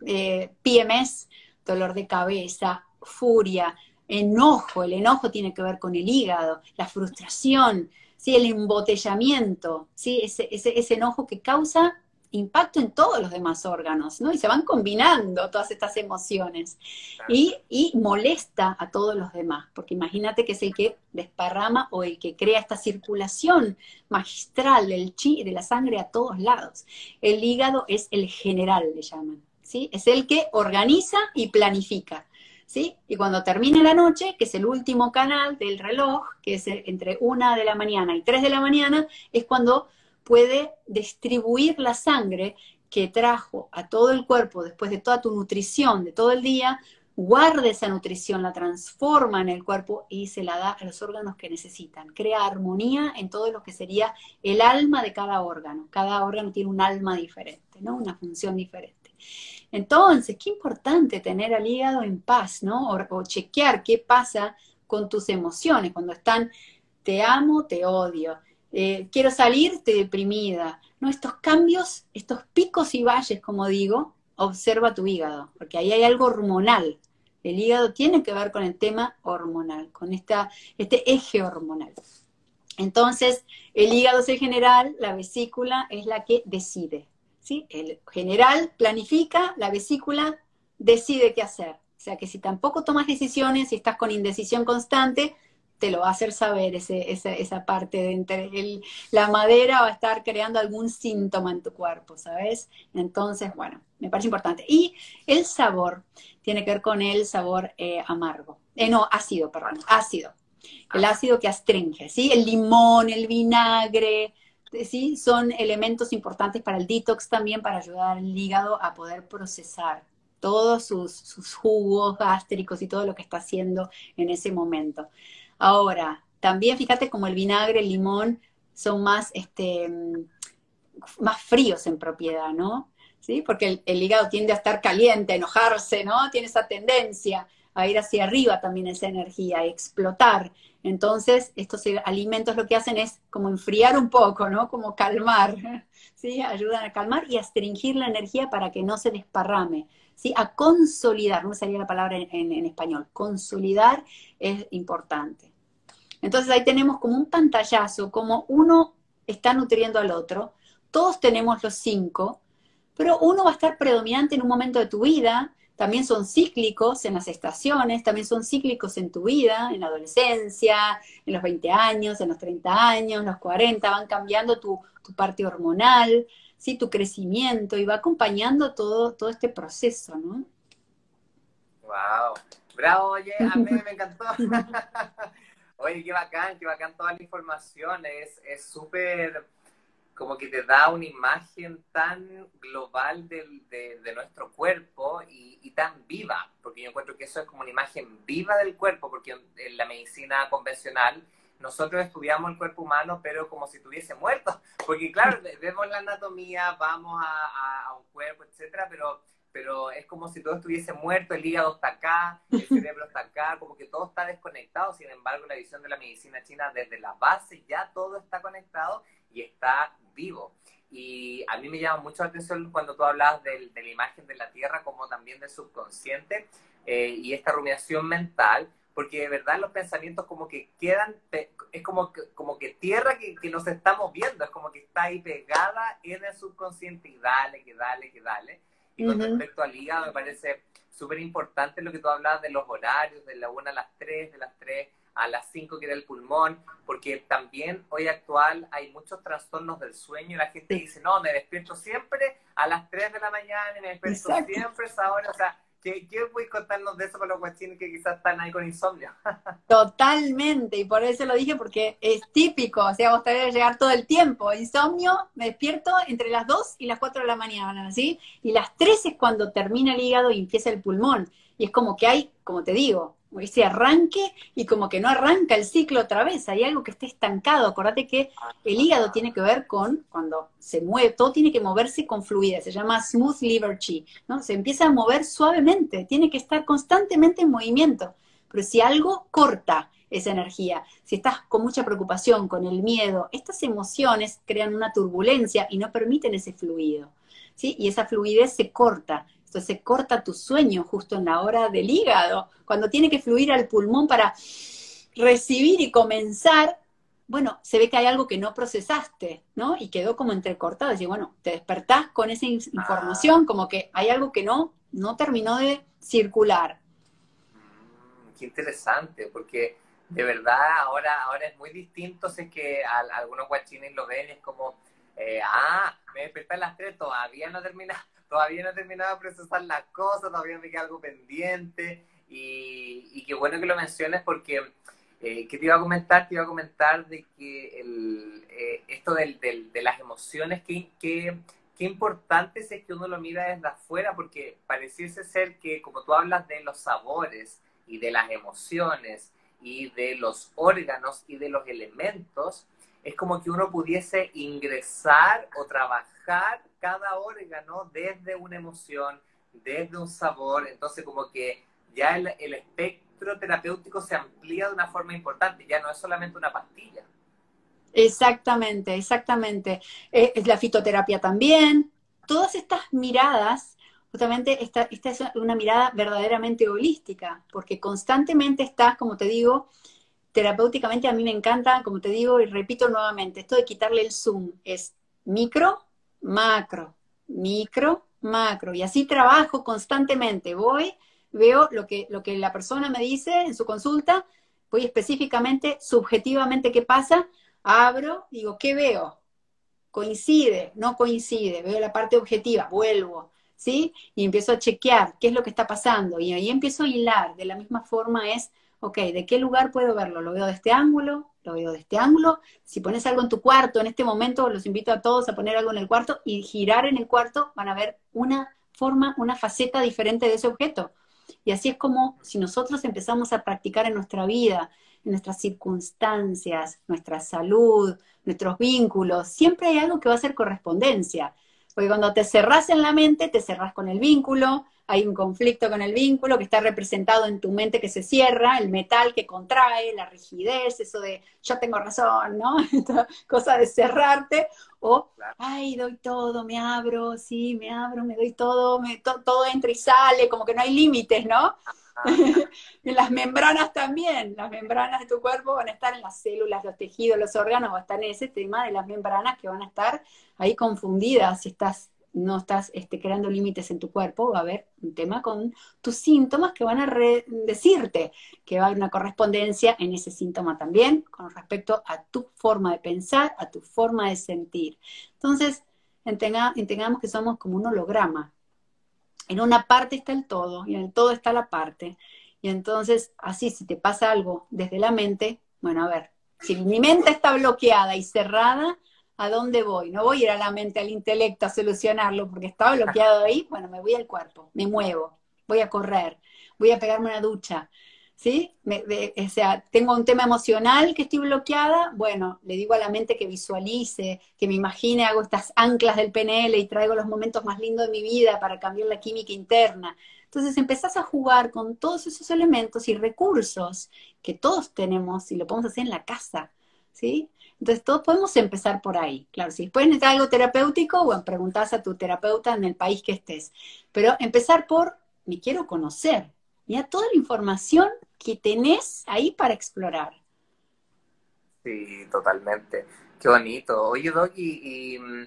eh, PMS, dolor de cabeza, furia, enojo. El enojo tiene que ver con el hígado, la frustración, ¿sí? el embotellamiento, ¿sí? ese, ese, enojo que causa impacto en todos los demás órganos, ¿no? Y se van combinando todas estas emociones. Y, y, molesta a todos los demás, porque imagínate que es el que desparrama o el que crea esta circulación magistral del chi y de la sangre a todos lados. El hígado es el general, le llaman. ¿Sí? Es el que organiza y planifica, ¿sí? Y cuando termine la noche, que es el último canal del reloj, que es entre una de la mañana y tres de la mañana, es cuando puede distribuir la sangre que trajo a todo el cuerpo después de toda tu nutrición de todo el día, guarda esa nutrición, la transforma en el cuerpo y se la da a los órganos que necesitan. Crea armonía en todo lo que sería el alma de cada órgano. Cada órgano tiene un alma diferente, ¿no? Una función diferente. Entonces, qué importante tener al hígado en paz, ¿no? O, chequear qué pasa con tus emociones cuando están, te amo, te odio, eh, quiero salir, estoy deprimida. No, estos cambios, estos picos y valles, como digo, observa tu hígado, porque ahí hay algo hormonal. El hígado tiene que ver con el tema hormonal, con este eje hormonal. Entonces, el hígado es el general, la vesícula es la que decide. ¿Sí? El general planifica, la vesícula decide qué hacer. O sea que si tampoco tomas decisiones, si estás con indecisión constante, te lo va a hacer saber esa, parte de entre la madera va a estar creando algún síntoma en tu cuerpo, ¿sabes? Entonces, bueno, me parece importante. Y el sabor tiene que ver con el sabor eh, amargo. Eh, no, ácido, perdón, ácido. El ácido que astringe, ¿sí? El limón, el vinagre, sí, son elementos importantes para el detox también, para ayudar al hígado a poder procesar todos sus, jugos gástricos y todo lo que está haciendo en ese momento. Ahora, también fíjate como el vinagre, el limón son más, este, más fríos en propiedad, ¿no? ¿Sí? Porque el, el, hígado tiende a estar caliente, a enojarse, ¿no? Tiene esa tendencia a ir hacia arriba también esa energía, a explotar. Entonces, estos alimentos lo que hacen es como enfriar un poco, ¿no? Como calmar, [LAUGHS] ¿sí? Ayudan a calmar y a astringir la energía para que no se desparrame, ¿sí? A consolidar, no me salía la palabra en, en español, consolidar es importante. Entonces ahí tenemos como un pantallazo, como uno está nutriendo al otro, todos tenemos los cinco, pero uno va a estar predominante en un momento de tu vida, también son cíclicos en las estaciones, también son cíclicos en tu vida, en la adolescencia, en los 20 años, en los 30 años, en los 40, van cambiando tu, parte hormonal, ¿sí? tu crecimiento y va acompañando todo, todo este proceso, ¿no? ¡Wow! Bravo, oye, a mí me [LAUGHS] encantó. [LAUGHS] oye, qué bacán, qué bacán toda la información, es súper como que te da una imagen tan global de, nuestro cuerpo y, tan viva, porque yo encuentro que eso es como una imagen viva del cuerpo, porque en la medicina convencional nosotros estudiamos el cuerpo humano, pero como si estuviese muerto, porque claro, vemos la anatomía, vamos a, un cuerpo, etcétera, pero pero es como si todo estuviese muerto, el hígado está acá, el cerebro está acá, como que todo está desconectado, sin embargo la visión de la medicina china desde la base ya todo está conectado y está vivo. Y a mí me llama mucho la atención cuando tú hablas de, la imagen de la Tierra como también del subconsciente eh, y esta rumiación mental, porque de verdad los pensamientos como que quedan, es como que, como que tierra que, que nos estamos viendo, es como que está ahí pegada en el subconsciente y dale, que dale, que dale. Y con respecto al hígado, me parece súper importante lo que tú hablabas de los horarios, de la 1 a las 3, de las 3 a las 5 que era el pulmón, porque también hoy actual hay muchos trastornos del sueño y la gente dice, no, me despierto siempre a las 3 de la mañana y me despierto siempre a esa hora, o sea, ¿Qué, ¿Qué puedes contarnos de eso para los guachines que quizás están ahí con insomnio? [LAUGHS] Totalmente, y por eso lo dije, porque es típico, o sea, vos te a llegar todo el tiempo. Insomnio, me despierto entre las 2 y las 4 de la mañana, ¿sí? Y las 3 es cuando termina el hígado y empieza el pulmón. Y es como que hay, como te digo, ese arranque y como que no arranca el ciclo otra vez, hay algo que está estancado. Acordate que el hígado tiene que ver con cuando se mueve, todo tiene que moverse con fluidez, se llama smooth liver chi, ¿no? Se empieza a mover suavemente, tiene que estar constantemente en movimiento. Pero si algo corta esa energía, si estás con mucha preocupación, con el miedo, estas emociones crean una turbulencia y no permiten ese fluido. ¿Sí? Y esa fluidez se corta. Entonces se corta tu sueño justo en la hora del hígado, cuando tiene que fluir al pulmón para recibir y comenzar, bueno, se ve que hay algo que no procesaste, ¿no? Y quedó como entrecortado. Y bueno, te despertás con esa información, como que hay algo que no, no terminó de circular. Mm, qué interesante, porque de verdad ahora, ahora es muy distinto, sé que algunos guachines lo ven, es como, eh, ah, me desperté a las todavía no termina todavía no he terminado de procesar las cosas, todavía me queda algo pendiente. Y, qué bueno que lo menciones porque, eh, ¿qué te iba a comentar? Te iba a comentar de que eh, esto del, de las emociones, que, qué importante es que uno lo mira desde afuera, porque pareciese ser que, como tú hablas de los sabores y de las emociones y de los órganos y de los elementos, es como que uno pudiese ingresar o trabajar cada órgano desde una emoción, desde un sabor, entonces como que ya el, espectro terapéutico se amplía de una forma importante, ya no es solamente una pastilla. Exactamente, exactamente. Eh, es la fitoterapia también. Todas estas miradas, justamente esta, esta es una mirada verdaderamente holística, porque constantemente estás, como te digo, terapéuticamente a mí me encanta, como te digo y repito nuevamente, esto de quitarle el zoom es micro, macro, micro, macro. Y así trabajo constantemente. Voy, veo lo que, lo que la persona me dice en su consulta, voy específicamente, subjetivamente qué pasa, abro, digo, ¿qué veo? Coincide, no coincide, veo la parte objetiva, vuelvo, ¿sí? Y empiezo a chequear qué es lo que está pasando. Y ahí empiezo a hilar. De la misma forma es ok, ¿de qué lugar puedo verlo? ¿Lo veo de este ángulo? ¿Lo veo de este ángulo? Si pones algo en tu cuarto, en este momento los invito a todos a poner algo en el cuarto y girar en el cuarto, van a ver una forma, una faceta diferente de ese objeto. Y así es como si nosotros empezamos a practicar en nuestra vida, en nuestras circunstancias, nuestra salud, nuestros vínculos, siempre hay algo que va a ser correspondencia. Porque cuando te cerrás en la mente, te cerrás con el vínculo, hay un conflicto con el vínculo que está representado en tu mente que se cierra, el metal que contrae, la rigidez, eso de yo tengo razón, ¿no? [LAUGHS] Esta cosa de cerrarte, o, ay, doy todo, me abro, sí, me abro, me doy todo, me, todo entra y sale, como que no hay límites, ¿no? en [LAUGHS] las membranas también, las membranas de tu cuerpo van a estar en las células, los tejidos, los órganos, va a estar en ese tema de las membranas que van a estar ahí confundidas si estás no estás este, creando límites en tu cuerpo, va a haber un tema con tus síntomas que van a decirte que va a haber una correspondencia en ese síntoma también con respecto a tu forma de pensar, a tu forma de sentir. Entonces, entendamos que somos como un holograma. En una parte está el todo y en el todo está la parte. Y entonces, así, si te pasa algo desde la mente, bueno, a ver, si mi mente está bloqueada y cerrada, ¿a dónde voy? No voy a ir a la mente, al intelecto a solucionarlo porque estaba bloqueado ahí. Bueno, me voy al cuerpo, me muevo, voy a correr, voy a pegarme una ducha, ¿sí? o sea, tengo un tema emocional que estoy bloqueada, bueno, le digo a la mente que visualice, que me imagine, hago estas anclas del PNL y traigo los momentos más lindos de mi vida para cambiar la química interna. Entonces empezás a jugar con todos esos elementos y recursos que todos tenemos y lo podemos hacer en la casa, ¿sí? Entonces todos podemos empezar por ahí. Claro, si después necesitas algo terapéutico, bueno, preguntás a tu terapeuta en el país que estés. Pero empezar por, me quiero conocer. Mira toda la información que tenés ahí para explorar. Sí, totalmente. Qué bonito. Oye, Doc, y, mm,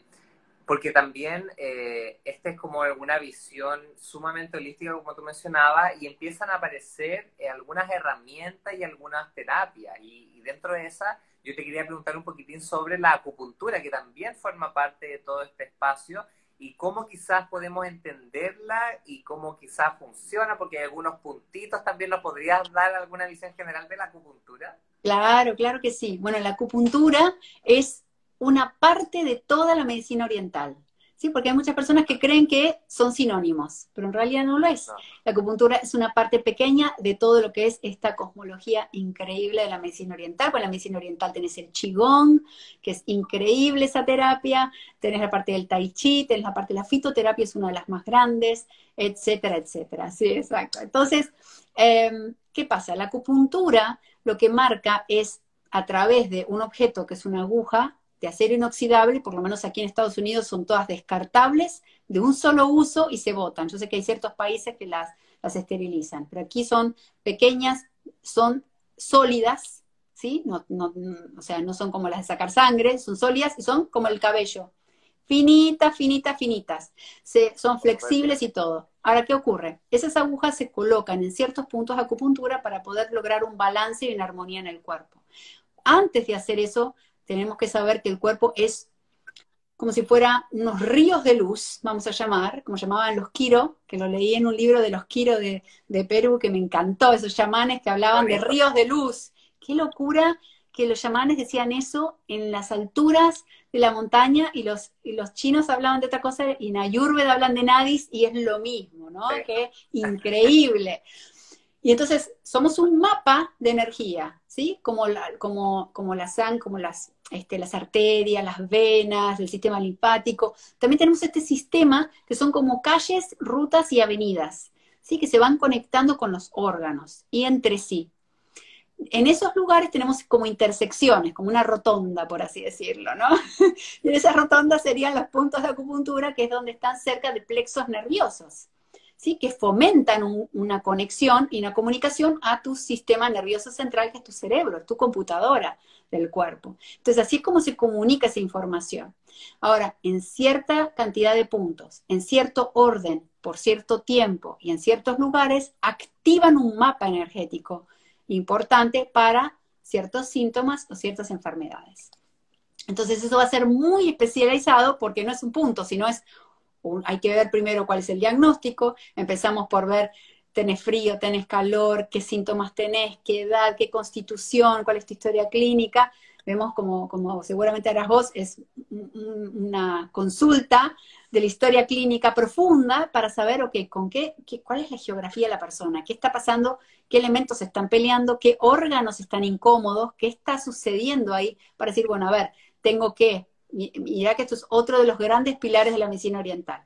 porque también eh, esta es como una visión sumamente holística, como tú mencionabas, y empiezan a aparecer eh, algunas herramientas y algunas terapias. Y, y, dentro de esa, yo te quería preguntar un poquitín sobre la acupuntura, que también forma parte de todo este espacio y cómo quizás podemos entenderla y cómo quizás funciona, porque hay algunos puntitos también nos podrías dar alguna visión general de la acupuntura. Claro, claro que sí. Bueno, la acupuntura es una parte de toda la medicina oriental. ¿Sí? Porque hay muchas personas que creen que son sinónimos, pero en realidad no lo es. La acupuntura es una parte pequeña de todo lo que es esta cosmología increíble de la medicina oriental. Con la medicina oriental tenés el qigong, que es increíble esa terapia, tenés la parte del tai chi, tenés la parte de la fitoterapia, es una de las más grandes, etcétera, etcétera. Sí, exacto. Entonces, em, ¿qué pasa? La acupuntura lo que marca es a través de un objeto que es una aguja, de acero inoxidable, por lo menos aquí en Estados Unidos son todas descartables, de un solo uso y se botan. Yo sé que hay ciertos países que las, las esterilizan, pero aquí son pequeñas, son sólidas, ¿sí? No, no, o sea, no son como las de sacar sangre, son sólidas y son como el cabello. Finitas, finitas, finitas. Se, son flexibles y todo. Ahora, ¿qué ocurre? Esas agujas se colocan en ciertos puntos de acupuntura para poder lograr un balance y una armonía en el cuerpo. Antes de hacer eso, tenemos que saber que el cuerpo es como si fuera unos ríos de luz, vamos a llamar, como llamaban los Quiro, que lo leí en un libro de los Quiro de, Perú, que me encantó, esos chamanes que hablaban de ríos de luz. Qué locura que los chamanes decían eso en las alturas de la montaña y los, los chinos hablaban de otra cosa y en Ayurveda hablan de nadis y es lo mismo, ¿no? Qué increíble. Y entonces somos un mapa de energía, ¿sí? Como la, como, como la sangre, como las, este, las arterias, las venas, el sistema linfático. También tenemos este sistema que son como calles, rutas y avenidas, ¿sí? Que se van conectando con los órganos y entre sí. En esos lugares tenemos como intersecciones, como una rotonda, por así decirlo, ¿no? [LAUGHS] y en esas rotondas serían los puntos de acupuntura, que es donde están cerca de plexos nerviosos. ¿Sí? que fomentan una conexión y una comunicación a tu sistema nervioso central, que es tu cerebro, tu computadora del cuerpo. Entonces, así es como se comunica esa información. Ahora, en cierta cantidad de puntos, en cierto orden, por cierto tiempo y en ciertos lugares, activan un mapa energético importante para ciertos síntomas o ciertas enfermedades. Entonces eso va a ser muy especializado porque no es un punto, sino es hay que ver primero cuál es el diagnóstico, empezamos por ver, tenés frío, tenés calor, qué síntomas tenés, qué edad, qué constitución, cuál es tu historia clínica. Vemos como, como seguramente harás vos, es una consulta de la historia clínica profunda para saber, ok, con qué, qué, cuál es la geografía de la persona, qué está pasando, qué elementos están peleando, qué órganos están incómodos, qué está sucediendo ahí, para decir, bueno, a ver, tengo que Mira que esto es otro de los grandes pilares de la medicina oriental.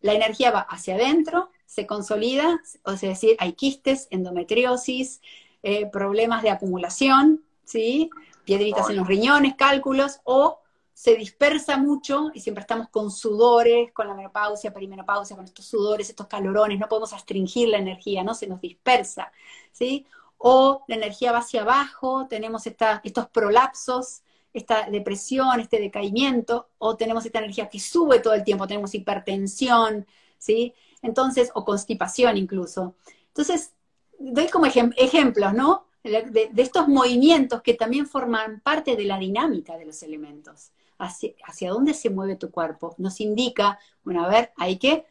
La energía va hacia adentro, se consolida, o sea, decir, hay quistes, endometriosis, eh, problemas de acumulación, ¿sí? piedritas en los riñones, cálculos, o se dispersa mucho y siempre estamos con sudores, con la menopausia, perimenopausia, con estos sudores, estos calorones, no podemos astringir la energía, ¿no? Se nos dispersa, ¿sí? O la energía va hacia abajo, tenemos estos prolapsos, esta depresión, este decaimiento, o tenemos esta energía que sube todo el tiempo, tenemos hipertensión, ¿sí? Entonces, o constipación incluso. Entonces, doy como ejemplos, ¿no? De, estos movimientos que también forman parte de la dinámica de los elementos. Hacia, hacia dónde se mueve tu cuerpo. Nos indica, bueno, a ver, hay que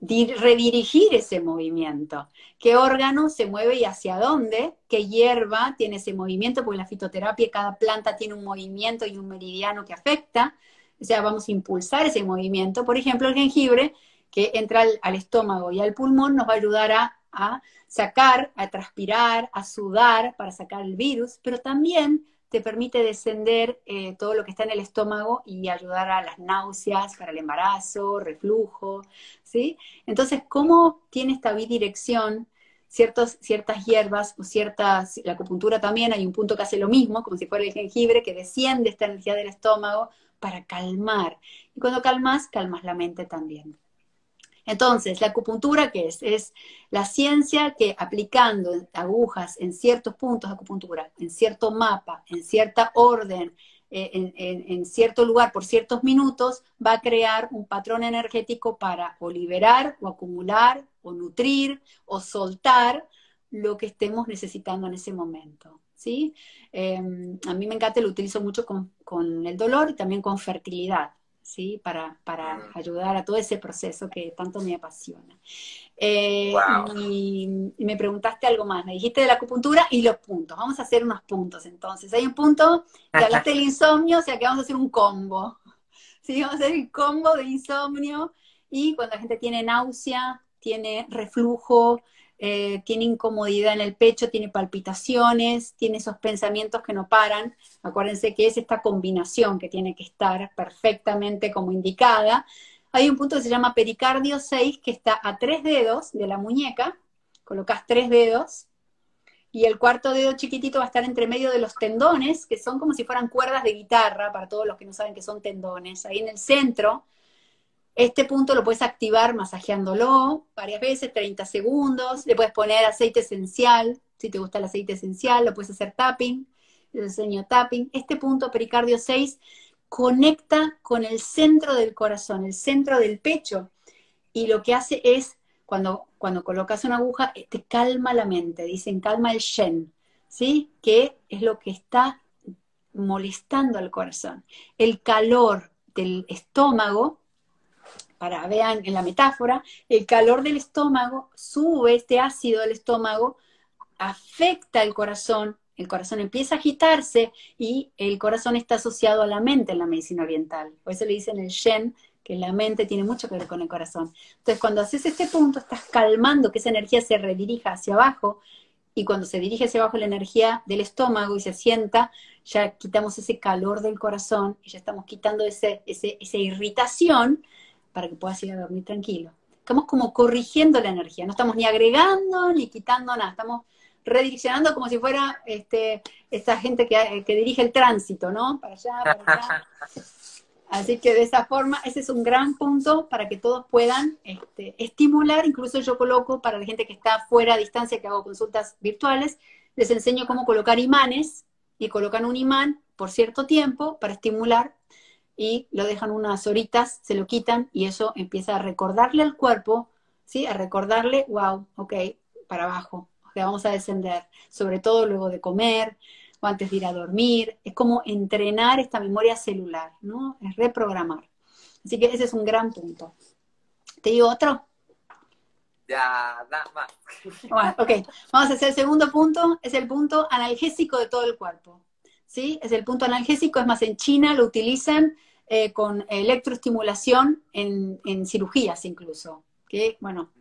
redirigir ese movimiento. ¿Qué órgano se mueve y hacia dónde? ¿Qué hierba tiene ese movimiento? Porque la fitoterapia, cada planta tiene un movimiento y un meridiano que afecta. O sea, vamos a impulsar ese movimiento. Por ejemplo, el jengibre, que entra al, estómago y al pulmón, nos va a ayudar a sacar, a transpirar, a sudar para sacar el virus, pero también te permite descender eh, todo lo que está en el estómago y ayudar a las náuseas, para el embarazo, reflujo, ¿sí? Entonces, ¿cómo tiene esta bidirección? Ciertos, ciertas hierbas o ciertas, la acupuntura también, hay un punto que hace lo mismo, como si fuera el jengibre, que desciende esta energía del estómago para calmar. Y cuando calmas, calmas la mente también. Entonces, la acupuntura, ¿qué es? Es la ciencia que aplicando agujas en ciertos puntos de acupuntura, en cierto mapa, en cierta orden, eh, en, cierto lugar por ciertos minutos, va a crear un patrón energético para o liberar, o acumular, o nutrir, o soltar lo que estemos necesitando en ese momento. ¿sí? Em, a mí me encanta, lo utilizo mucho con el dolor y también con fertilidad. ¿Sí? Para, para ayudar a todo ese proceso que tanto me apasiona. Eh, y, me preguntaste algo más, me dijiste de la acupuntura y los puntos. Vamos a hacer unos puntos entonces. Hay un punto, que hablaste del insomnio, o sea que vamos a hacer un combo. ¿sí? Vamos a hacer el combo de insomnio y cuando la gente tiene náusea, tiene reflujo, eh, tiene incomodidad en el pecho, tiene palpitaciones, tiene esos pensamientos que no paran. Acuérdense que es esta combinación que tiene que estar perfectamente como indicada. Hay un punto que se llama pericardio 6 que está a tres dedos de la muñeca, colocas tres dedos y el cuarto dedo chiquitito va a estar entre medio de los tendones, que son como si fueran cuerdas de guitarra, para todos los que no saben que son tendones. Ahí en el centro este punto lo puedes activar masajeándolo varias veces, 30 segundos. Le puedes poner aceite esencial, si te gusta el aceite esencial, lo puedes hacer tapping, le enseño tapping. Este punto, pericardio 6, conecta con el centro del corazón, el centro del pecho. Y lo que hace es, cuando, cuando colocas una aguja, eh, te calma la mente. Dicen, calma el shen, ¿sí? Que es lo que está molestando al corazón. El calor del estómago para vean en la metáfora, el calor del estómago sube, este ácido del estómago afecta el corazón, el corazón empieza a agitarse y el corazón está asociado a la mente en la medicina oriental. Por eso le dicen el Shen, que la mente tiene mucho que ver con el corazón. Entonces, cuando haces este punto, estás calmando que esa energía se redirija hacia abajo y cuando se dirige hacia abajo la energía del estómago y se sienta, ya quitamos ese calor del corazón y ya estamos quitando ese, esa irritación para que puedas ir a dormir tranquilo. Estamos como corrigiendo la energía, no estamos ni agregando ni quitando nada, estamos redireccionando como si fuera este, esta gente que, dirige el tránsito, ¿no? Para allá, para allá. [LAUGHS] Así que de esa forma, ese es un gran punto para que todos puedan este, estimular, incluso yo coloco para la gente que está fuera a distancia, que hago consultas virtuales, les enseño cómo colocar imanes y colocan un imán por cierto tiempo para estimular y lo dejan unas horitas, se lo quitan y eso empieza a recordarle al cuerpo, ¿sí? A recordarle, wow, ok, para abajo, vamos a descender, sobre todo luego de comer o antes de ir a dormir. Es como entrenar esta memoria celular, ¿no? Es reprogramar. Así que ese es un gran punto. ¿Te digo otro? Ya, nada más. [LAUGHS] Bueno, ok, vamos a hacer el segundo punto, es el punto analgésico de todo el cuerpo. ¿Sí? Es el punto analgésico, es más, en China lo utilizan eh, con electroestimulación en, cirugías incluso, que bueno,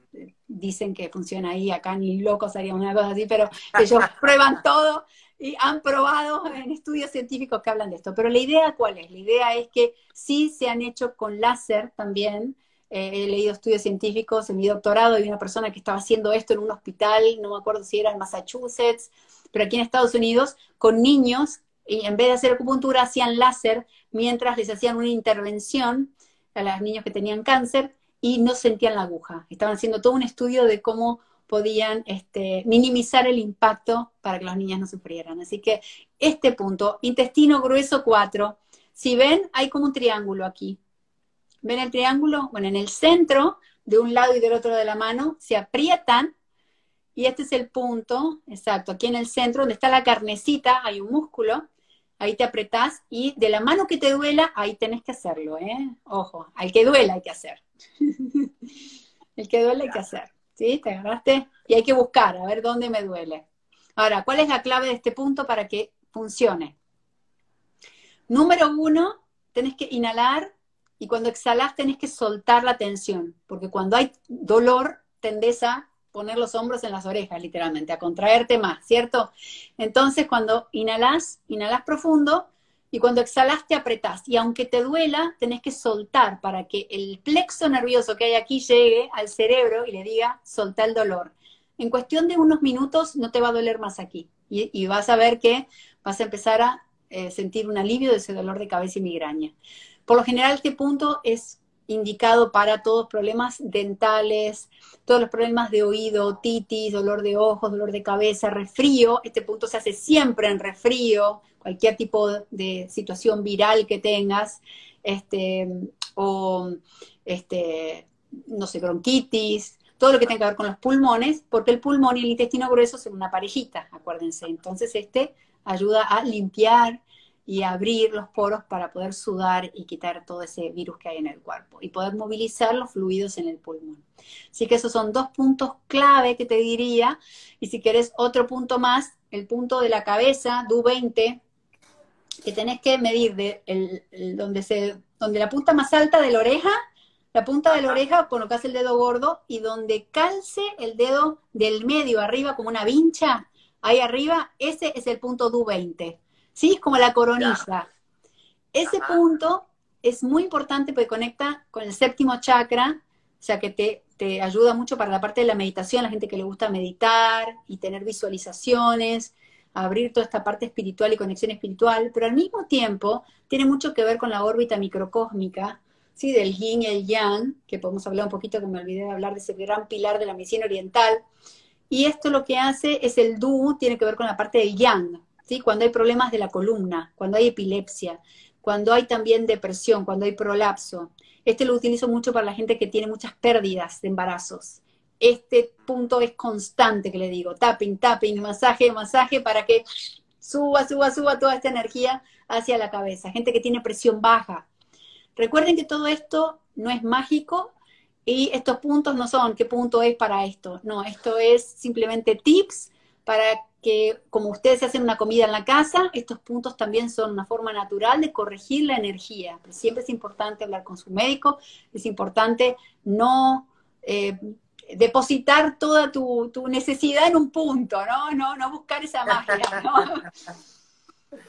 dicen que funciona ahí, acá ni locos haría una cosa así, pero ellos [LAUGHS] prueban todo y han probado en estudios científicos que hablan de esto. Pero la idea cuál es? La idea es que sí se han hecho con láser también. Eh, he leído estudios científicos en mi doctorado, hay una persona que estaba haciendo esto en un hospital, no me acuerdo si era en Massachusetts, pero aquí en Estados Unidos, con niños y en vez de hacer acupuntura hacían láser mientras les hacían una intervención a los niños que tenían cáncer y no sentían la aguja. Estaban haciendo todo un estudio de cómo podían este, minimizar el impacto para que los niños no sufrieran. Así que este punto, intestino grueso 4, si ven, hay como un triángulo aquí. ¿Ven el triángulo? Bueno, en el centro, de un lado y del otro de la mano, se aprietan y este es el punto, exacto, aquí en el centro, donde está la carnecita, hay un músculo, ahí te apretás y de la mano que te duela, ahí tenés que hacerlo, ¿eh? Ojo, al que duela hay que hacer. [LAUGHS] el que duele hay que hacer, ¿sí? ¿Te agarraste? Y hay que buscar, a ver dónde me duele. Ahora, ¿cuál es la clave de este punto para que funcione? Número uno, tenés que inhalar y cuando exhalás tenés que soltar la tensión, porque cuando hay dolor tendés a poner los hombros en las orejas, literalmente, a contraerte más, ¿cierto? Entonces, cuando inhalas, inhalas profundo y cuando exhalas te apretás. Y aunque te duela, tenés que soltar para que el plexo nervioso que hay aquí llegue al cerebro y le diga, soltá el dolor. En cuestión de unos minutos no te va a doler más aquí. Y, vas a ver que vas a empezar a eh, sentir un alivio de ese dolor de cabeza y migraña. Por lo general, este punto es indicado para todos problemas dentales, todos los problemas de oído, titis, dolor de ojos, dolor de cabeza, resfrío. Este punto se hace siempre en resfrío, cualquier tipo de situación viral que tengas, este, o este, no sé, bronquitis, todo lo que tenga que ver con los pulmones, porque el pulmón y el intestino grueso son una parejita, acuérdense. Entonces este ayuda a limpiar y abrir los poros para poder sudar y quitar todo ese virus que hay en el cuerpo y poder movilizar los fluidos en el pulmón. Así que esos son dos puntos clave que te diría. Y si quieres otro punto más, el punto de la cabeza, DU20, que tenés que medir de el, donde, se, donde la punta más alta de la oreja, la punta de la oreja colocas el dedo gordo y donde calce el dedo del medio arriba como una vincha, ahí arriba, ese es el punto DU20. ¿Sí? Es como la coronilla. Ese punto es muy importante porque conecta con el séptimo chakra, o sea que te, te ayuda mucho para la parte de la meditación, la gente que le gusta meditar y tener visualizaciones, abrir toda esta parte espiritual y conexión espiritual, pero al mismo tiempo tiene mucho que ver con la órbita microcósmica, ¿sí? del yin y el yang, que podemos hablar un poquito, que me olvidé de hablar de ese gran pilar de la medicina oriental. Y esto lo que hace es el du, tiene que ver con la parte del yang, cuando hay problemas de la columna, cuando hay epilepsia, cuando hay también depresión, cuando hay prolapso. Este lo utilizo mucho para la gente que tiene muchas pérdidas de embarazos. Este punto es constante que le digo, tapping, tapping, masaje, masaje para que suba, suba, suba toda esta energía hacia la cabeza. Gente que tiene presión baja. Recuerden que todo esto no es mágico y estos puntos no son qué punto es para esto. No, esto es simplemente tips para que como ustedes hacen una comida en la casa, estos puntos también son una forma natural de corregir la energía. siempre es importante hablar con su médico, es importante no eh, depositar toda tu, tu, necesidad en un punto, ¿no? No, no buscar esa magia, ¿no? [LAUGHS]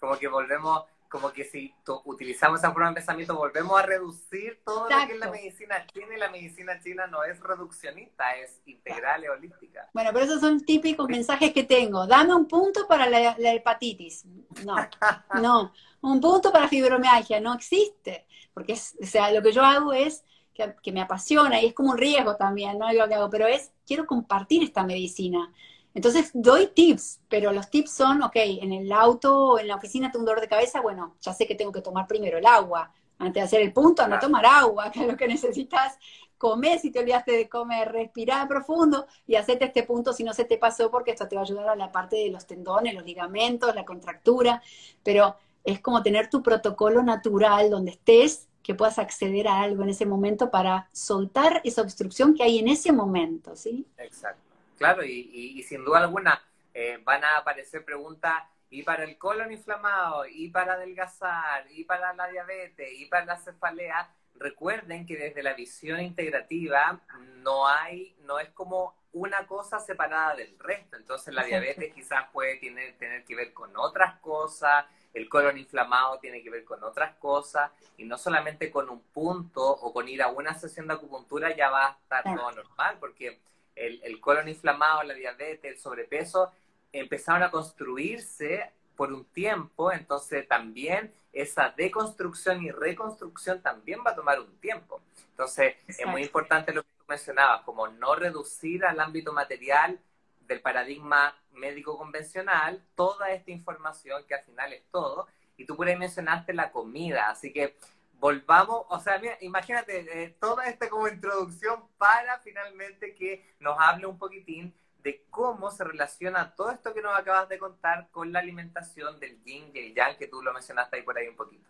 Como que volvemos como que si utilizamos esa forma de pensamiento, volvemos a reducir todo lo que es la medicina china y la medicina china no es reduccionista, es integral y holística. Bueno, pero esos son típicos mensajes que tengo. Dame un punto para la, hepatitis. No, [LAUGHS] no. Un punto para fibromialgia. No existe. Porque, es, o sea, lo que yo hago es que, que, me apasiona y es como un riesgo también, ¿no? Lo que hago, pero es, quiero compartir esta medicina. Entonces doy tips, pero los tips son, ok, en el auto o en la oficina tengo un dolor de cabeza, bueno, ya sé que tengo que tomar primero el agua. Antes de hacer el punto, no tomar agua, [LAUGHS] que es lo que necesitas. Comer si te olvidaste de comer, respirar profundo y hacerte este punto si no se te pasó, porque esto te va a ayudar a la parte de los tendones, los ligamentos, la contractura. Pero es como tener tu protocolo natural donde estés, que puedas acceder a algo en ese momento para soltar esa obstrucción que hay en ese momento, ¿sí? Exacto. Claro, y, sin duda alguna eh, van a aparecer preguntas y para el colon inflamado, y para adelgazar, y para la diabetes, y para la cefalea. Recuerden que desde la visión integrativa no hay, no es como una cosa separada del resto. Entonces la diabetes quizás puede tener, tener que ver con otras cosas, el colon inflamado tiene que ver con otras cosas, y no solamente con un punto o con ir a una sesión de acupuntura ya va a estar todo normal, porque el, colon inflamado, la diabetes, el sobrepeso, empezaron a construirse por un tiempo, entonces también esa deconstrucción y reconstrucción también va a tomar un tiempo. Entonces es muy importante lo que tú mencionabas, como no reducir al ámbito material del paradigma médico convencional toda esta información que al final es todo. Y tú por ahí mencionaste la comida, así que volvamos, o sea, mira, imagínate eh, toda esta como introducción para finalmente que nos hable un poquitín de cómo se relaciona todo esto que nos acabas de contar con la alimentación del yin y el yang, que tú lo mencionaste ahí por ahí un poquito.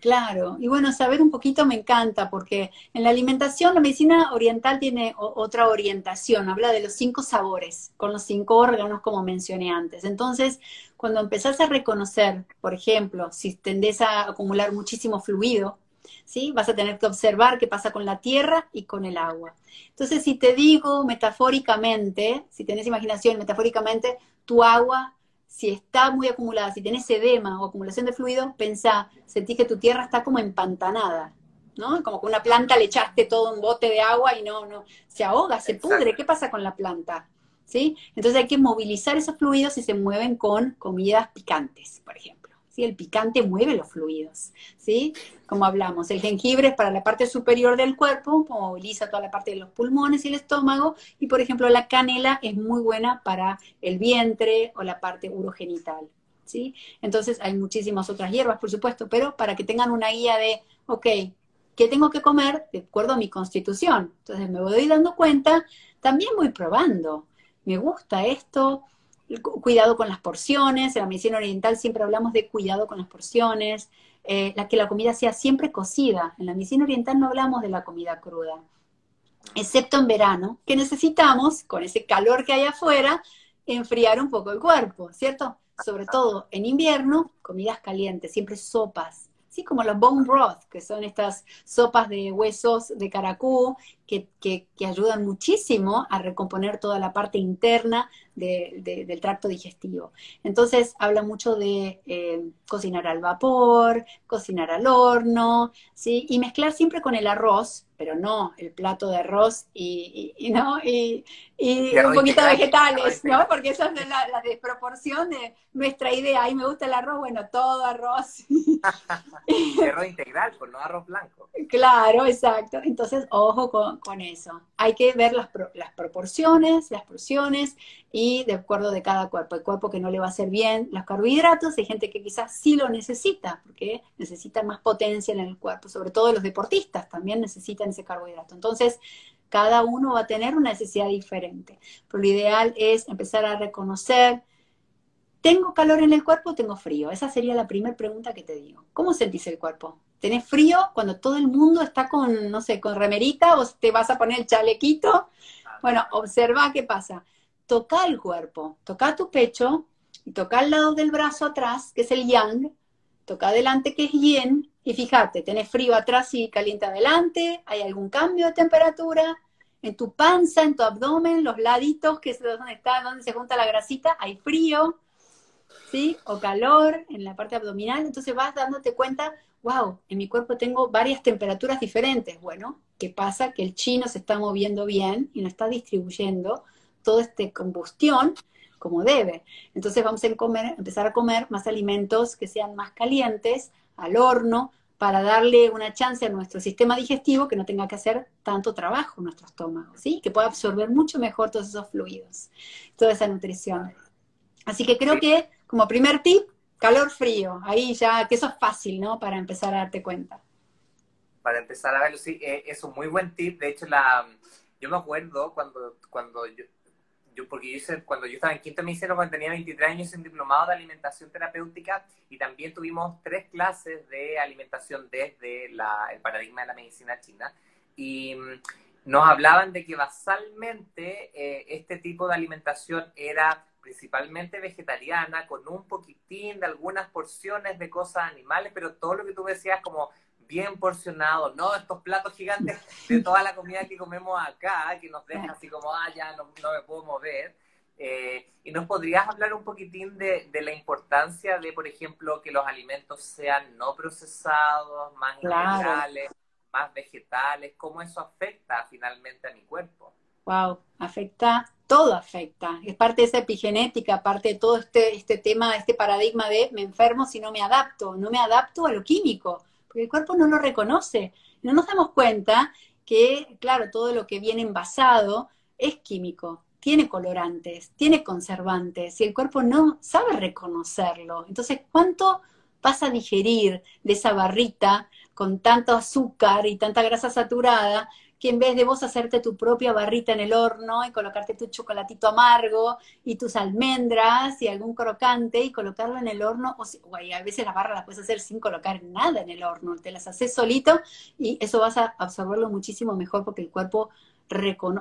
Claro, y bueno, saber un poquito me encanta, porque en la alimentación la medicina oriental tiene otra orientación, habla de los cinco sabores, con los cinco órganos como mencioné antes. Entonces, cuando empezás a reconocer, por ejemplo, si tendés a acumular muchísimo fluido, ¿sí? Vas a tener que observar qué pasa con la tierra y con el agua. Entonces, si te digo metafóricamente, si tenés imaginación, metafóricamente, tu agua, si está muy acumulada, si tenés edema o acumulación de fluido, pensá, sentís que tu tierra está como empantanada, ¿no? Como que una planta le echaste todo un bote de agua y no, no, se ahoga, se pudre. ¿Qué pasa con la planta? Entonces hay que movilizar esos fluidos y se mueven con comidas picantes, por ejemplo. ¿Sí? El picante mueve los fluidos, ¿sí? Como hablamos, el jengibre es para la parte superior del cuerpo, moviliza toda la parte de los pulmones y el estómago, y por ejemplo la canela es muy buena para el vientre o la parte urogenital, ¿sí? Entonces hay muchísimas otras hierbas, por supuesto, pero para que tengan una guía de, ok, ¿qué tengo que comer de acuerdo a mi constitución? Entonces me voy dando cuenta, también voy probando, me gusta esto, cuidado con las porciones, en la medicina oriental siempre hablamos de cuidado con las porciones, eh, la que la comida sea siempre cocida, en la medicina oriental no hablamos de la comida cruda, excepto en verano, que necesitamos, con ese calor que hay afuera, enfriar un poco el cuerpo, ¿cierto? Sobre todo en invierno, comidas calientes, siempre sopas, ¿sí? Como los bone broth, que son estas sopas de huesos de caracú, que, que, ayudan muchísimo a recomponer toda la parte interna del tracto digestivo. Entonces, habla mucho de eh, cocinar al vapor, cocinar al horno, ¿sí? Y mezclar siempre con el arroz, pero no el plato de arroz y, ¿no? y, un poquito de vegetales, ¿no? Porque esa es la, desproporción de nuestra idea. Ahí me gusta el arroz, bueno, todo arroz. [LAUGHS] [LAUGHS] arroz integral, pues no arroz blanco. Claro, exacto. Entonces, ojo con, eso. Hay que ver las, las proporciones, las porciones y de acuerdo de cada cuerpo. Hay cuerpo que no le va a hacer bien los carbohidratos, hay gente que quizás sí lo necesita, porque necesita más potencia en el cuerpo, sobre todo los deportistas también necesitan ese carbohidrato. Entonces, cada uno va a tener una necesidad diferente. Pero lo ideal es empezar a reconocer, ¿tengo calor en el cuerpo o tengo frío? Esa sería la primera pregunta que te digo. ¿Cómo sentís el cuerpo? ¿Tenés frío cuando todo el mundo está con, no sé, con remerita o te vas a poner el chalequito? Bueno, observa qué pasa. Toca el cuerpo, toca tu pecho toca al lado del brazo atrás, que es el yang, toca adelante, que es yin, y fíjate, tenés frío atrás y caliente adelante, hay algún cambio de temperatura, en tu panza, en tu abdomen, los laditos, que es donde está, donde se junta la grasita, hay frío, ¿sí? O calor en la parte abdominal, entonces vas dándote cuenta, wow, en mi cuerpo tengo varias temperaturas diferentes. Bueno, ¿qué pasa? Que el chino se está moviendo bien y no está distribuyendo toda esta combustión como debe. Entonces vamos a comer, empezar a comer más alimentos que sean más calientes, al horno, para darle una chance a nuestro sistema digestivo que no tenga que hacer tanto trabajo en nuestro estómago, ¿sí? Que pueda absorber mucho mejor todos esos fluidos, toda esa nutrición. Así que creo que como primer tip, calor frío, ahí ya, que eso es fácil, ¿no? Para empezar a darte cuenta. Para empezar a verlo, sí, eh, es un muy buen tip. De hecho, la, yo me acuerdo cuando, cuando yo, porque yo hice, cuando yo estaba en quinto me hicieron cuando tenía 23 años un diplomado de alimentación terapéutica y también tuvimos tres clases de alimentación desde el paradigma de la medicina china y mm, nos hablaban de que basalmente eh, este tipo de alimentación era principalmente vegetariana, con un poquitín de algunas porciones de cosas animales, pero todo lo que tú decías como bien porcionado, no estos platos gigantes de [LAUGHS] toda la comida que comemos acá, que nos dejan así como, ah, ya no, me puedo mover. Eh, ¿Y nos podrías hablar un poquitín de, la importancia de, por ejemplo, que los alimentos sean no procesados, más integrales, más vegetales? ¿Cómo eso afecta finalmente a mi cuerpo? Wow, afecta, todo afecta. Es parte de esa epigenética, parte de todo este, este tema, este paradigma de me enfermo si no me adapto, no me adapto a lo químico porque el cuerpo no lo reconoce. No nos damos cuenta que, claro, todo lo que viene envasado es químico, tiene colorantes, tiene conservantes, y el cuerpo no sabe reconocerlo. Entonces, ¿cuánto vas a digerir de esa barrita con tanto azúcar y tanta grasa saturada que en vez de vos hacerte tu propia barrita en el horno y colocarte tu chocolatito amargo y tus almendras y algún crocante y colocarlo en el horno, o, a veces las barras las puedes hacer sin colocar nada en el horno, te las haces solito y eso vas a absorberlo muchísimo mejor porque el cuerpo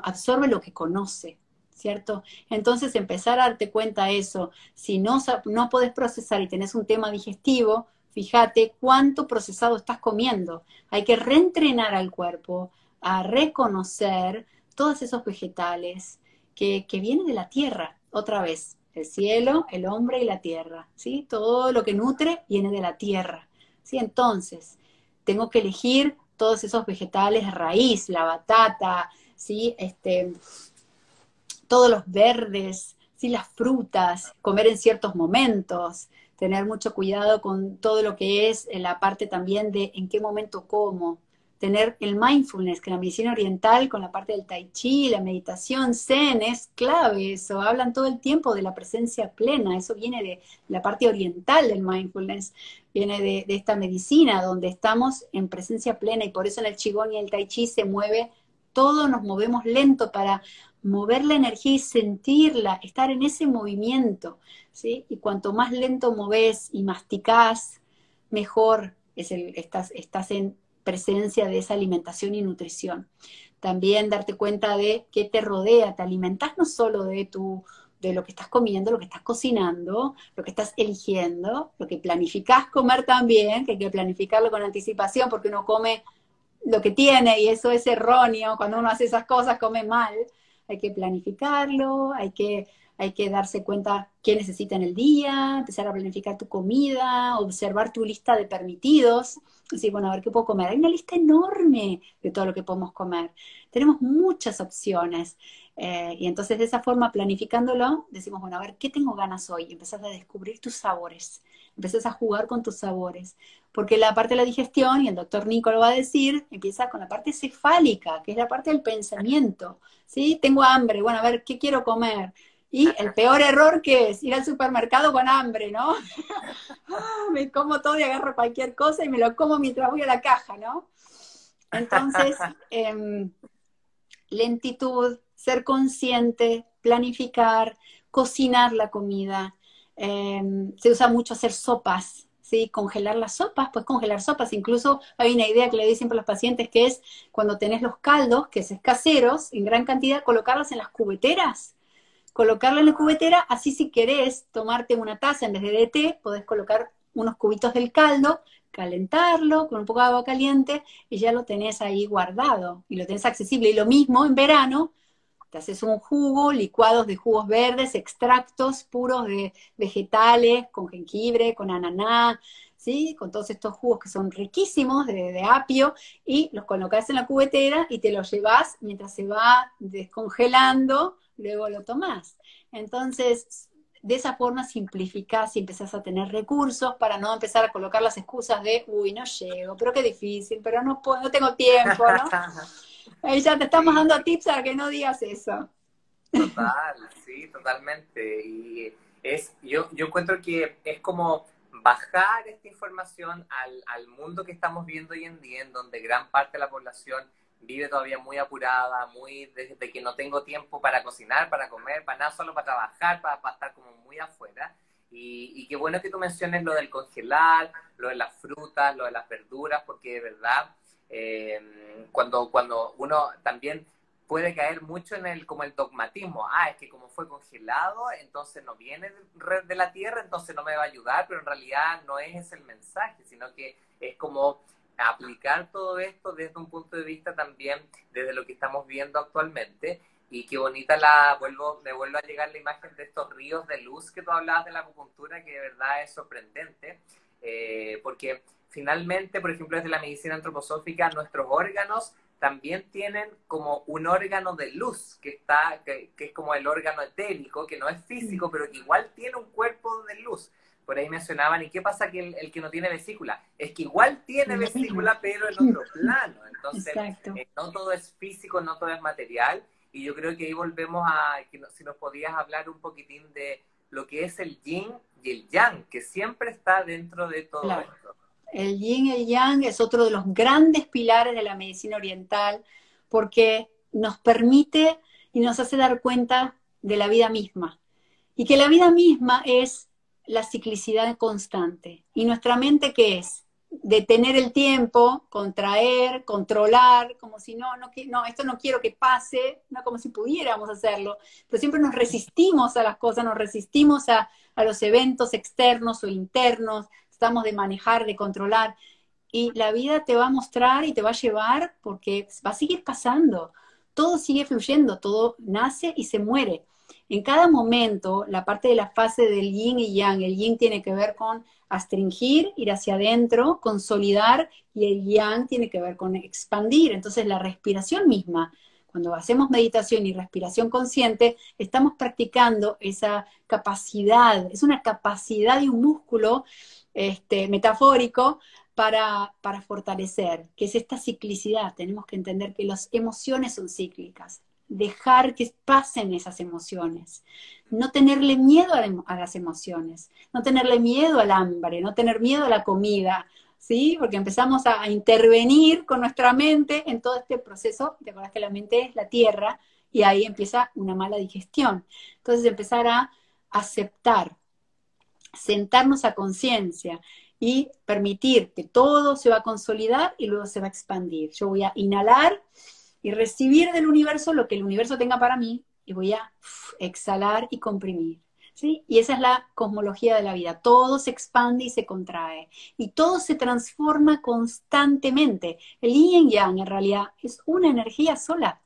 absorbe lo que conoce. ¿Cierto? Entonces empezar a darte cuenta eso, si no, no podés procesar y tenés un tema digestivo, fíjate cuánto procesado estás comiendo. Hay que reentrenar al cuerpo a reconocer todos esos vegetales que, que vienen de la tierra, otra vez, el cielo, el hombre y la tierra, ¿sí? Todo lo que nutre viene de la tierra, ¿sí? Entonces, tengo que elegir todos esos vegetales raíz, la batata, ¿sí? Este, todos los verdes, ¿sí? las frutas, comer en ciertos momentos, tener mucho cuidado con todo lo que es la parte también de en qué momento como, tener el mindfulness, que la medicina oriental con la parte del tai chi, la meditación zen, es clave eso, hablan todo el tiempo de la presencia plena, eso viene de la parte oriental del mindfulness, viene de, esta medicina donde estamos en presencia plena y por eso en el qigong y el tai chi se mueve, todo nos movemos lento para mover la energía y sentirla, estar en ese movimiento, ¿sí? Y cuanto más lento moves y masticás, mejor es el, estás, estás en presencia de esa alimentación y nutrición. También darte cuenta de qué te rodea, te alimentas no solo de tu de lo que estás comiendo, lo que estás cocinando, lo que estás eligiendo, lo que planificás comer también, que hay que planificarlo con anticipación porque uno come lo que tiene y eso es erróneo, cuando uno hace esas cosas come mal, hay que planificarlo, hay que hay que darse cuenta qué necesita en el día, empezar a planificar tu comida, observar tu lista de permitidos, decir, bueno, a ver qué puedo comer. Hay una lista enorme de todo lo que podemos comer. Tenemos muchas opciones. Eh, y entonces de esa forma, planificándolo, decimos, bueno, a ver, ¿qué tengo ganas hoy? Y empezás a descubrir tus sabores, empezás a jugar con tus sabores. Porque la parte de la digestión, y el doctor Nico lo va a decir, empieza con la parte cefálica, que es la parte del pensamiento. ¿Sí? Tengo hambre, bueno, a ver, ¿qué quiero comer? Y el peor error que es ir al supermercado con hambre, ¿no? [LAUGHS] me como todo y agarro cualquier cosa y me lo como mientras voy a la caja, ¿no? Entonces, [LAUGHS] em, lentitud, ser consciente, planificar, cocinar la comida. Em, se usa mucho hacer sopas, ¿sí? Congelar las sopas, pues congelar sopas. Incluso hay una idea que le doy siempre a los pacientes que es cuando tenés los caldos, que es caseros, en gran cantidad, colocarlos en las cubeteras colocarlo en la cubetera, así si querés tomarte una taza en vez de, té, podés colocar unos cubitos del caldo, calentarlo con un poco de agua caliente y ya lo tenés ahí guardado y lo tenés accesible. Y lo mismo en verano, te haces un jugo, licuados de jugos verdes, extractos puros de vegetales, con jengibre, con ananá, ¿sí? Con todos estos jugos que son riquísimos de, de apio y los colocas en la cubetera y te los llevas mientras se va descongelando luego lo tomás. Entonces, de esa forma simplificás y empezás a tener recursos para no empezar a colocar las excusas de, uy, no llego, pero qué difícil, pero no, puedo, no tengo tiempo, ¿no? [LAUGHS] Ahí ya te estamos dando tips para que no digas eso. Total, sí, totalmente. Y es, yo, yo encuentro que es como bajar esta información al, al mundo que estamos viendo hoy en día, en donde gran parte de la población vive todavía muy apurada, muy desde que no tengo tiempo para cocinar, para comer, para nada, solo para trabajar, para, estar como muy afuera. Y, y, qué bueno que tú menciones lo del congelar, lo de las frutas, lo de las verduras, porque de verdad, eh, cuando, cuando uno también puede caer mucho en el como el dogmatismo, ah, es que como fue congelado, entonces no viene de la tierra, entonces no me va a ayudar, pero en realidad no es ese el mensaje, sino que es como aplicar todo esto desde un punto de vista también desde lo que estamos viendo actualmente. Y qué bonita la, vuelvo, me vuelvo a llegar la imagen de estos ríos de luz que tú hablabas de la acupuntura, que de verdad es sorprendente, eh, porque finalmente, por ejemplo, desde la medicina antroposófica, nuestros órganos también tienen como un órgano de luz, que, está, que, que es como el órgano etérico, que no es físico, pero que igual tiene un cuerpo de luz por ahí mencionaban, ¿y qué pasa que el, que no tiene vesícula? Es que igual tiene vesícula, pero en otro [LAUGHS] plano. Entonces, eh, no todo es físico, no todo es material. Y yo creo que ahí volvemos a, que si nos podías hablar un poquitín de lo que es el yin y el yang, que siempre está dentro de todo esto. El yin y el yang es otro de los grandes pilares de la medicina oriental, porque nos permite y nos hace dar cuenta de la vida misma. Y que la vida misma es la ciclicidad constante. ¿Y nuestra mente qué es? Detener el tiempo, contraer, controlar, como si no, no, no, esto no quiero que pase, no como si pudiéramos hacerlo, pero siempre nos resistimos a las cosas, nos resistimos a, a los eventos externos o internos, tratamos de manejar, de controlar. Y la vida te va a mostrar y te va a llevar porque va a seguir pasando. Todo sigue fluyendo, todo nace y se muere. En cada momento, la parte de la fase del yin y yang, el yin tiene que ver con astringir, ir hacia adentro, consolidar, y el yang tiene que ver con expandir. Entonces, la respiración misma, cuando hacemos meditación y respiración consciente, estamos practicando esa capacidad, es una capacidad y un músculo este, metafórico para, para fortalecer, que es esta ciclicidad. Tenemos que entender que las emociones son cíclicas dejar que pasen esas emociones, no tenerle miedo a, las emociones, no tenerle miedo al hambre, no tener miedo a la comida, ¿sí? Porque empezamos a, intervenir con nuestra mente en todo este proceso, te acuerdas que la mente es la tierra y ahí empieza una mala digestión. Entonces empezar a aceptar, sentarnos a conciencia y permitir que todo se va a consolidar y luego se va a expandir. Yo voy a inhalar y recibir del universo lo que el universo tenga para mí y voy a exhalar y comprimir. ¿sí? Y esa es la cosmología de la vida. Todo se expande y se contrae y todo se transforma constantemente. El yin yang en realidad es una energía sola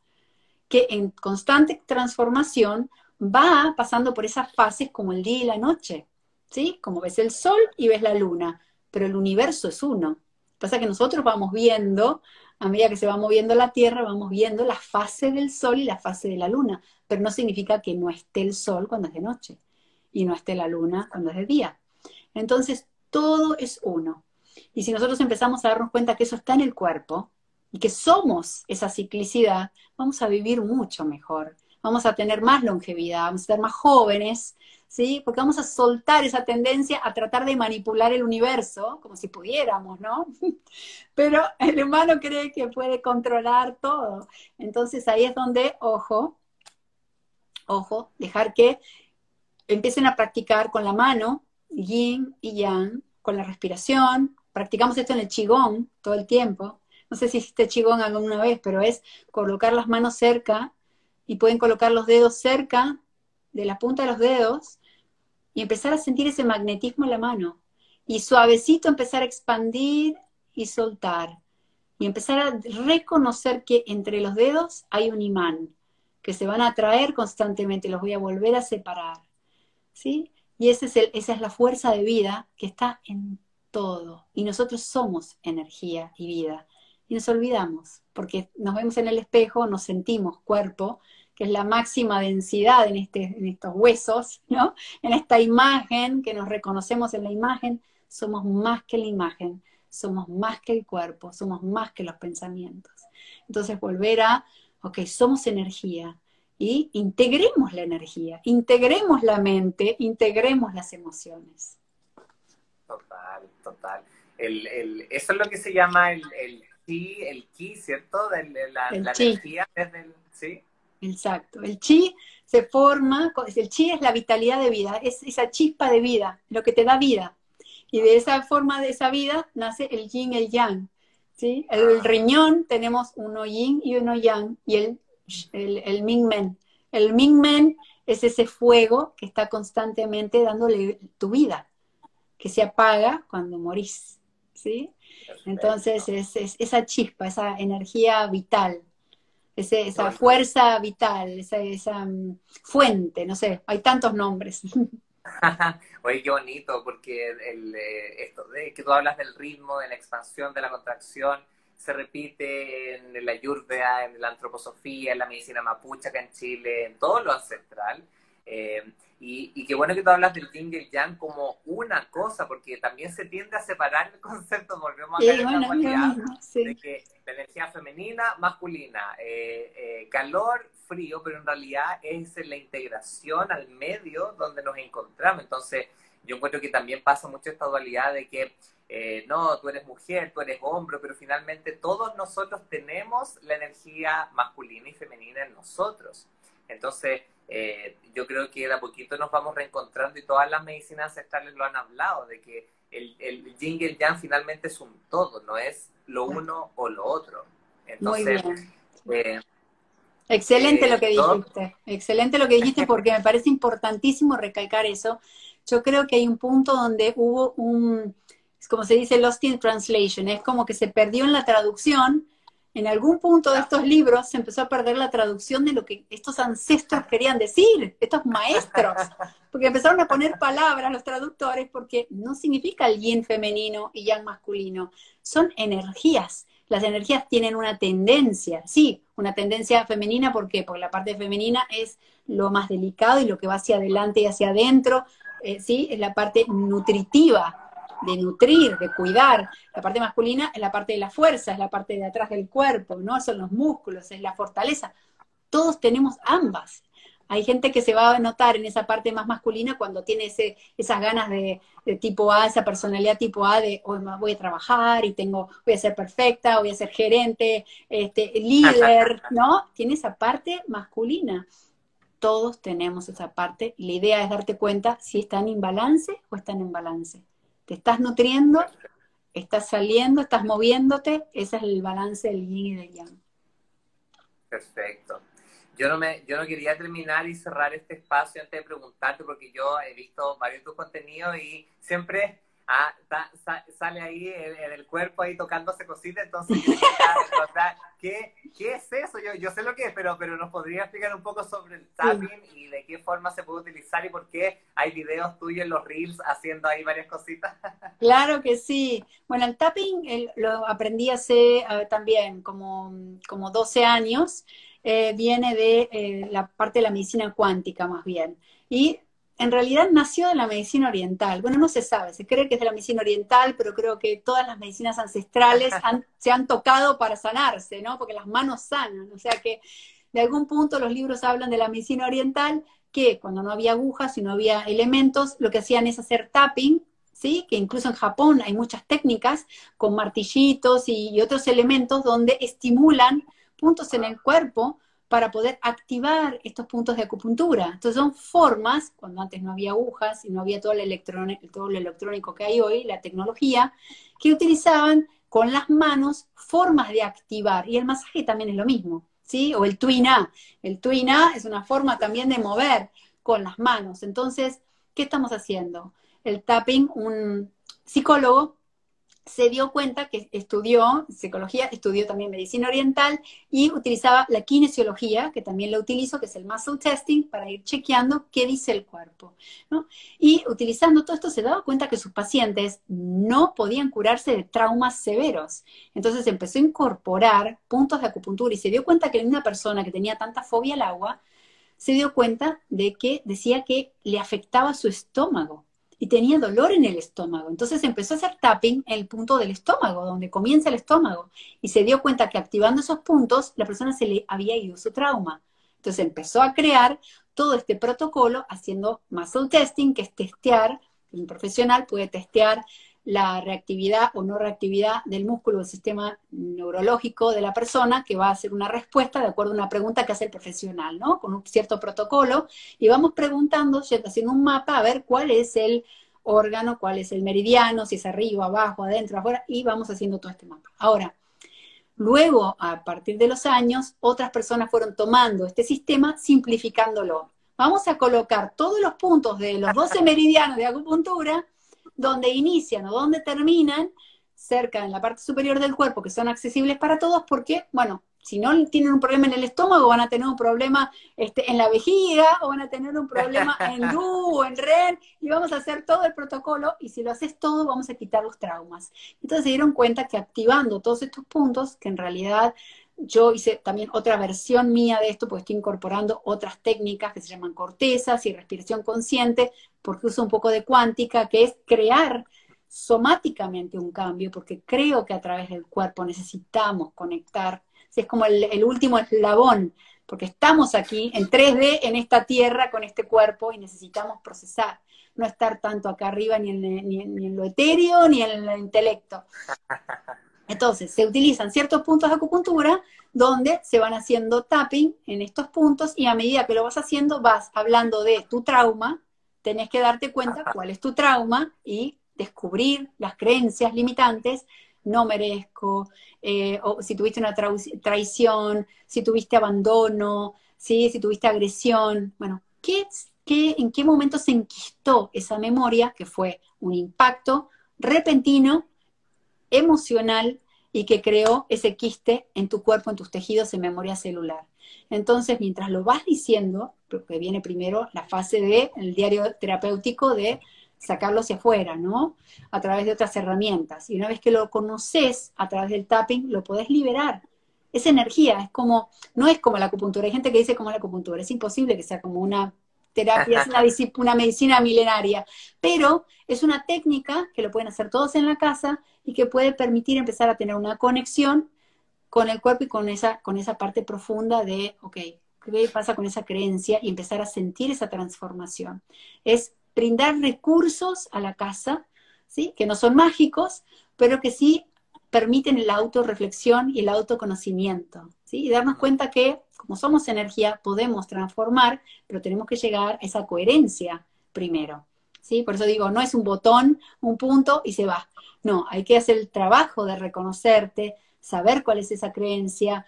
que en constante transformación va pasando por esas fases como el día y la noche. ¿sí? Como ves el sol y ves la luna, pero el universo es uno. Pasa que nosotros vamos viendo a medida que se va moviendo la Tierra, vamos viendo la fase del Sol y la fase de la Luna, pero no significa que no esté el Sol cuando es de noche y no esté la Luna cuando es de día. Entonces, todo es uno. Y si nosotros empezamos a darnos cuenta que eso está en el cuerpo y que somos esa ciclicidad, vamos a vivir mucho mejor, vamos a tener más longevidad, vamos a ser más jóvenes, ¿sí? Porque vamos a soltar esa tendencia a tratar de manipular el universo, como si pudiéramos, ¿no? [LAUGHS] Pero el humano cree que puede controlar todo. Entonces ahí es donde, ojo, ojo, dejar que empiecen a practicar con la mano, yin y yang, con la respiración. Practicamos esto en el qigong todo el tiempo. No sé si hiciste qigong alguna vez, pero es colocar las manos cerca y pueden colocar los dedos cerca de la punta de los dedos y empezar a sentir ese magnetismo en la mano. Y suavecito empezar a expandir y soltar. Y empezar a reconocer que entre los dedos hay un imán, que se van a atraer constantemente, los voy a volver a separar. ¿Sí? Y es el, esa es la fuerza de vida que está en todo. Y nosotros somos energía y vida. Y nos olvidamos, porque nos vemos en el espejo, nos sentimos cuerpo, que es la máxima densidad en, este, en estos huesos, ¿no? En esta imagen, que nos reconocemos en la imagen, somos más que la imagen, somos más que el cuerpo, somos más que los pensamientos. Entonces volver a, ok, somos energía y integremos la energía, integremos la mente, integremos las emociones. Total, total. El, el, eso es lo que se llama el, el chi, el ki, ¿cierto? De, la, la energía desde el, ¿sí? Exacto. El chi se forma, el chi es la vitalidad de vida, es esa chispa de vida, lo que te da vida. Y de esa forma de esa vida nace el yin y el yang. ¿sí? El, riñón tenemos uno yin y uno yang, y el, el, el ming men. El ming men es ese fuego que está constantemente dándole tu vida, que se apaga cuando morís. ¿sí? Entonces es, es esa chispa, esa energía vital esa fuerza vital, esa, esa mm, fuente, no sé, hay tantos nombres. [LAUGHS] Oye, qué bonito, porque el, eh, esto de que tú hablas del ritmo, de la expansión, de la contracción, se repite en la Ayurveda, en la antroposofía, en la medicina mapuche acá en Chile, en todo lo ancestral. Eh, y, qué bueno que tú hablas del yin y el yang como una cosa, porque también se tiende a separar el concepto, volvemos a la cualidad de que la energía femenina, masculina, eh, eh, calor, frío, pero en realidad es la integración al medio donde nos encontramos. Entonces, yo encuentro que también pasa mucho esta dualidad de que no, tú eres mujer, tú eres hombre, pero finalmente todos nosotros tenemos la energía masculina y femenina en nosotros. Entonces, eh, yo creo que de a poquito nos vamos reencontrando y todas las medicinas ancestrales lo han hablado, de que el, el yin y el yang finalmente es un todo, no es lo uno o lo otro. Entonces, eh, Excelente lo que eh, dijiste, excelente lo que dijiste [LAUGHS] porque me parece importantísimo recalcar eso. Yo creo que hay un punto donde hubo un, como se dice Lost in Translation, es como que se perdió en la traducción. En algún punto de estos libros se empezó a perder la traducción de lo que estos ancestros querían decir, estos maestros, [LAUGHS] porque empezaron a poner palabras los traductores porque no significa el yin femenino y yang masculino, son energías. Las energías tienen una tendencia, sí, una tendencia femenina, ¿por qué? Porque la parte femenina es lo más delicado y lo que va hacia adelante y hacia adentro, eh, ¿sí? Es la parte nutritiva, de nutrir, de cuidar. La parte masculina es la parte de la fuerza, es la parte de atrás del cuerpo, ¿no? Son los músculos, es la fortaleza. Todos tenemos ambas. Hay gente que se va a notar en esa parte más masculina cuando tiene ese, esas ganas de, tipo A, esa personalidad tipo A de hoy voy a trabajar y tengo, voy a ser perfecta, voy a ser gerente, este, líder, ¿no? Tiene esa parte masculina. Todos tenemos esa parte la idea es darte cuenta si están en balance o están en balance. Te estás nutriendo, estás saliendo, estás moviéndote, ese es el balance del yin y del yang. Perfecto. Yo no, me, yo no quería terminar y cerrar este espacio antes de preguntarte, porque yo he visto varios de tus contenidos y siempre ah, sale ahí en, el cuerpo ahí tocándose cositas, entonces, ¿qué, ¿qué, es eso? Yo, yo sé lo que es, pero, pero nos podría explicar un poco sobre el tapping y de qué forma se puede utilizar y por qué hay videos tuyos en los reels haciendo ahí varias cositas. [LAUGHS] Claro que sí. Bueno, el tapping lo aprendí hace también como, como 12 años. Eh, viene de eh, la parte de la medicina cuántica más bien. Y en realidad nació de la medicina oriental. Bueno, no se sabe, se cree que es de la medicina oriental, pero creo que todas las medicinas ancestrales se han tocado para sanarse, ¿no? Porque las manos sanan. O sea que de algún punto los libros hablan de la medicina oriental, que cuando no había agujas y no había elementos, lo que hacían es hacer tapping, ¿sí? Que incluso en Japón hay muchas técnicas con martillitos y otros elementos donde estimulan puntos en el cuerpo para poder activar estos puntos de acupuntura. Entonces son formas, cuando antes no había agujas y no había todo, el todo lo electrónico que hay hoy, la tecnología, que utilizaban con las manos formas de activar. Y el masaje también es lo mismo, ¿sí? O el tuina. El tuina es una forma también de mover con las manos. Entonces, ¿qué estamos haciendo? El tapping, un psicólogo se dio cuenta que estudió psicología, estudió también medicina oriental y utilizaba la kinesiología, que también la utilizo, que es el muscle testing, para ir chequeando qué dice el cuerpo. Y utilizando todo esto se daba cuenta que sus pacientes no podían curarse de traumas severos. Entonces empezó a incorporar puntos de acupuntura y se dio cuenta que una persona que tenía tanta fobia al agua, se dio cuenta de que decía que le afectaba su estómago y tenía dolor en el estómago. Entonces empezó a hacer tapping en el punto del estómago, donde comienza el estómago, y se dio cuenta que activando esos puntos, la persona se le había ido su trauma. Entonces empezó a crear todo este protocolo haciendo muscle testing, que es testear, un profesional puede testear la reactividad o no reactividad del músculo del sistema neurológico de la persona, que va a hacer una respuesta de acuerdo a una pregunta que hace el profesional, ¿no? Con un cierto protocolo, y vamos preguntando, haciendo un mapa, a ver cuál es el órgano, cuál es el meridiano, si es arriba, abajo, adentro, afuera, y vamos haciendo todo este mapa. Ahora, luego, a partir de los años, otras personas fueron tomando este sistema, simplificándolo. Vamos a colocar todos los puntos de los 12 meridianos de acupuntura donde inician o donde terminan, cerca en la parte superior del cuerpo, que son accesibles para todos, porque, bueno, si no tienen un problema en el estómago, van a tener un problema este, en la vejiga, o van a tener un problema [LAUGHS] en DU o en REN, y vamos a hacer todo el protocolo, y si lo haces todo, vamos a quitar los traumas. Entonces se dieron cuenta que activando todos estos puntos, que en realidad yo hice también otra versión mía de esto, porque estoy incorporando otras técnicas que se llaman cortezas y respiración consciente, porque uso un poco de cuántica, que es crear somáticamente un cambio, porque creo que a través del cuerpo necesitamos conectar. Es como el, último eslabón, porque estamos aquí en 3D en esta tierra con este cuerpo y necesitamos procesar, no estar tanto acá arriba ni en, ni en lo etéreo ni en el intelecto. [LAUGHS] Entonces, se utilizan ciertos puntos de acupuntura donde se van haciendo tapping en estos puntos y a medida que lo vas haciendo vas hablando de tu trauma, tenés que darte cuenta cuál es tu trauma y descubrir las creencias limitantes, no merezco, eh, o si tuviste una traición, si tuviste abandono, si tuviste agresión, bueno, ¿qué, qué, ¿en qué momento se enquistó esa memoria que fue un impacto repentino, emocional y que creó ese quiste en tu cuerpo, en tus tejidos, en memoria celular. Entonces, mientras lo vas diciendo, porque viene primero la fase del el diario terapéutico de sacarlo hacia afuera, ¿no? A través de otras herramientas. Y una vez que lo conoces a través del tapping, lo podés liberar. Esa energía es como, no es como la acupuntura. Hay gente que dice como la acupuntura. Es imposible que sea como una terapia, es una, [LAUGHS] una medicina milenaria. Pero es una técnica que lo pueden hacer todos en la casa y que puede permitir empezar a tener una conexión con el cuerpo y con esa, con esa parte profunda de, ok, ¿qué pasa con esa creencia? Y empezar a sentir esa transformación. Es brindar recursos a la casa, ¿sí? Que no son mágicos, pero que sí permiten la autorreflexión y el autoconocimiento, ¿sí? Y darnos cuenta que, como somos energía, podemos transformar, pero tenemos que llegar a esa coherencia primero, ¿sí? Por eso digo, no es un botón, un punto y se va. No, hay que hacer el trabajo de reconocerte, saber cuál es esa creencia,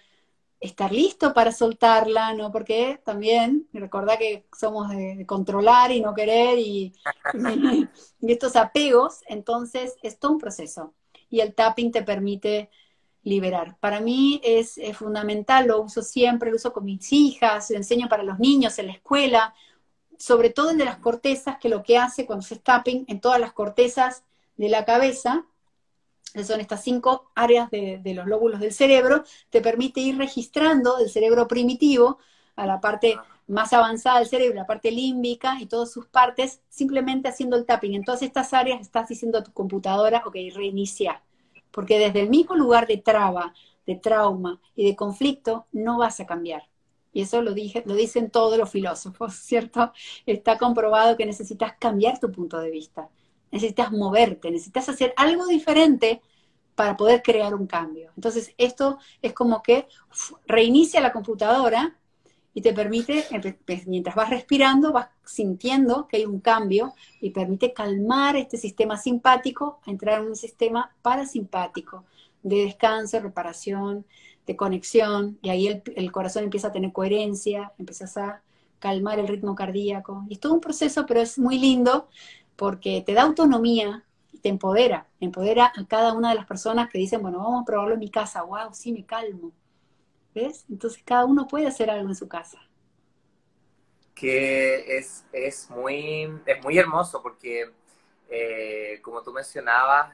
estar listo para soltarla, ¿no? Porque también, recordá que somos de, controlar y no querer y, estos apegos, entonces es todo un proceso. Y el tapping te permite liberar. Para mí es, es, fundamental, lo uso siempre, lo uso con mis hijas, lo enseño para los niños en la escuela, sobre todo el de las cortezas, que lo que hace cuando se tapping en todas las cortezas de la cabeza, son estas cinco áreas de, los lóbulos del cerebro, te permite ir registrando del cerebro primitivo a la parte más avanzada del cerebro, la parte límbica y todas sus partes, simplemente haciendo el tapping. En todas estas áreas estás diciendo a tu computadora, ok, reinicia. Porque desde el mismo lugar de traba, de trauma y de conflicto, no vas a cambiar. Y eso lo, dije, lo dicen todos los filósofos, [LAUGHS] ¿cierto? Está comprobado que necesitas cambiar tu punto de vista necesitas moverte, necesitas hacer algo diferente para poder crear un cambio. Entonces, esto es como que reinicia la computadora y te permite, mientras vas respirando, vas sintiendo que hay un cambio y permite calmar este sistema simpático a entrar en un sistema parasimpático de descanso, reparación, de conexión, y ahí el, corazón empieza a tener coherencia, empiezas a calmar el ritmo cardíaco. Y es todo un proceso, pero es muy lindo porque te da autonomía y te empodera, empodera a cada una de las personas que dicen, bueno, vamos a probarlo en mi casa, wow, sí, me calmo. ¿Ves? Entonces cada uno puede hacer algo en su casa. Que es, es, muy, es muy hermoso porque, eh, como tú mencionabas,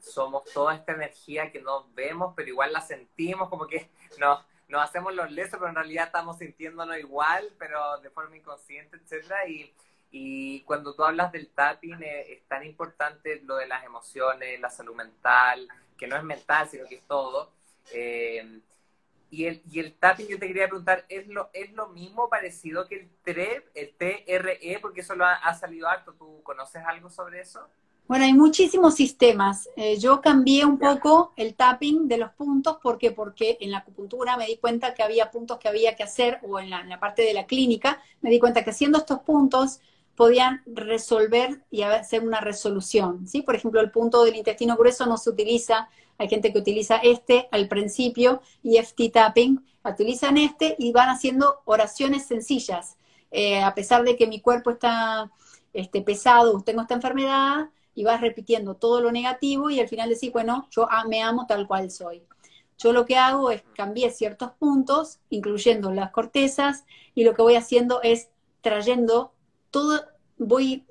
somos toda esta energía que no vemos, pero igual la sentimos, como que nos, nos hacemos los lesos, pero en realidad estamos sintiéndonos igual, pero de forma inconsciente, etcétera, y y cuando tú hablas del tapping, eh, es tan importante lo de las emociones, la salud mental, que no es mental, sino que es todo. Eh, y, el, y el tapping, yo te quería preguntar, ¿es lo, ¿es lo mismo parecido que el TRE, el TRE? Porque eso lo ha, salido harto. ¿Tú conoces algo sobre eso? Bueno, hay muchísimos sistemas. Eh, yo cambié un poco el tapping de los puntos porque porque en la acupuntura me di cuenta que había puntos que había que hacer o en la, en la parte de la clínica me di cuenta que haciendo estos puntos podían resolver y hacer una resolución, ¿sí? Por ejemplo, el punto del intestino grueso no se utiliza, hay gente que utiliza este al principio, y FT tapping, utilizan este y van haciendo oraciones sencillas. Eh, a pesar de que mi cuerpo está este, pesado, tengo esta enfermedad, y vas repitiendo todo lo negativo y al final decís, bueno, yo me amo tal cual soy. Yo lo que hago es cambiar ciertos puntos, incluyendo las cortezas, y lo que voy haciendo es trayendo todo, voy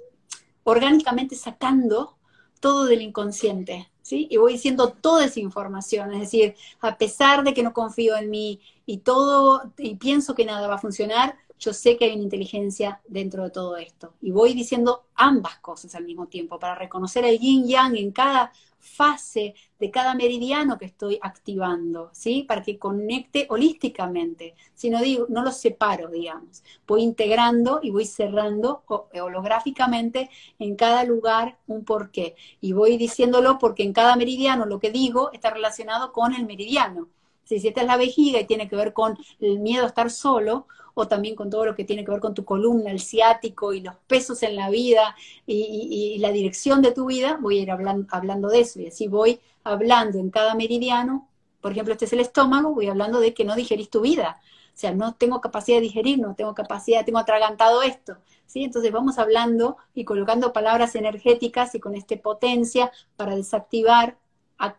orgánicamente sacando todo del inconsciente, ¿sí? Y voy diciendo toda esa información, es decir, a pesar de que no confío en mí y todo, y pienso que nada va a funcionar, yo sé que hay una inteligencia dentro de todo esto. Y voy diciendo ambas cosas al mismo tiempo para reconocer el yin yang en cada fase de cada meridiano que estoy activando, ¿sí? Para que conecte holísticamente. Si no digo, no los separo, digamos. Voy integrando y voy cerrando holográficamente en cada lugar un porqué. Y voy diciéndolo porque en cada meridiano lo que digo está relacionado con el meridiano. Si esta es la vejiga y tiene que ver con el miedo a estar solo, o también con todo lo que tiene que ver con tu columna, el ciático y los pesos en la vida y, la dirección de tu vida, voy a ir hablando, hablando de eso y así voy hablando en cada meridiano por ejemplo, este es el estómago, voy hablando de que no digerís tu vida. O sea, no tengo capacidad de digerir, no tengo capacidad, tengo atragantado esto. ¿sí? Entonces vamos hablando y colocando palabras energéticas y con este potencia para desactivar,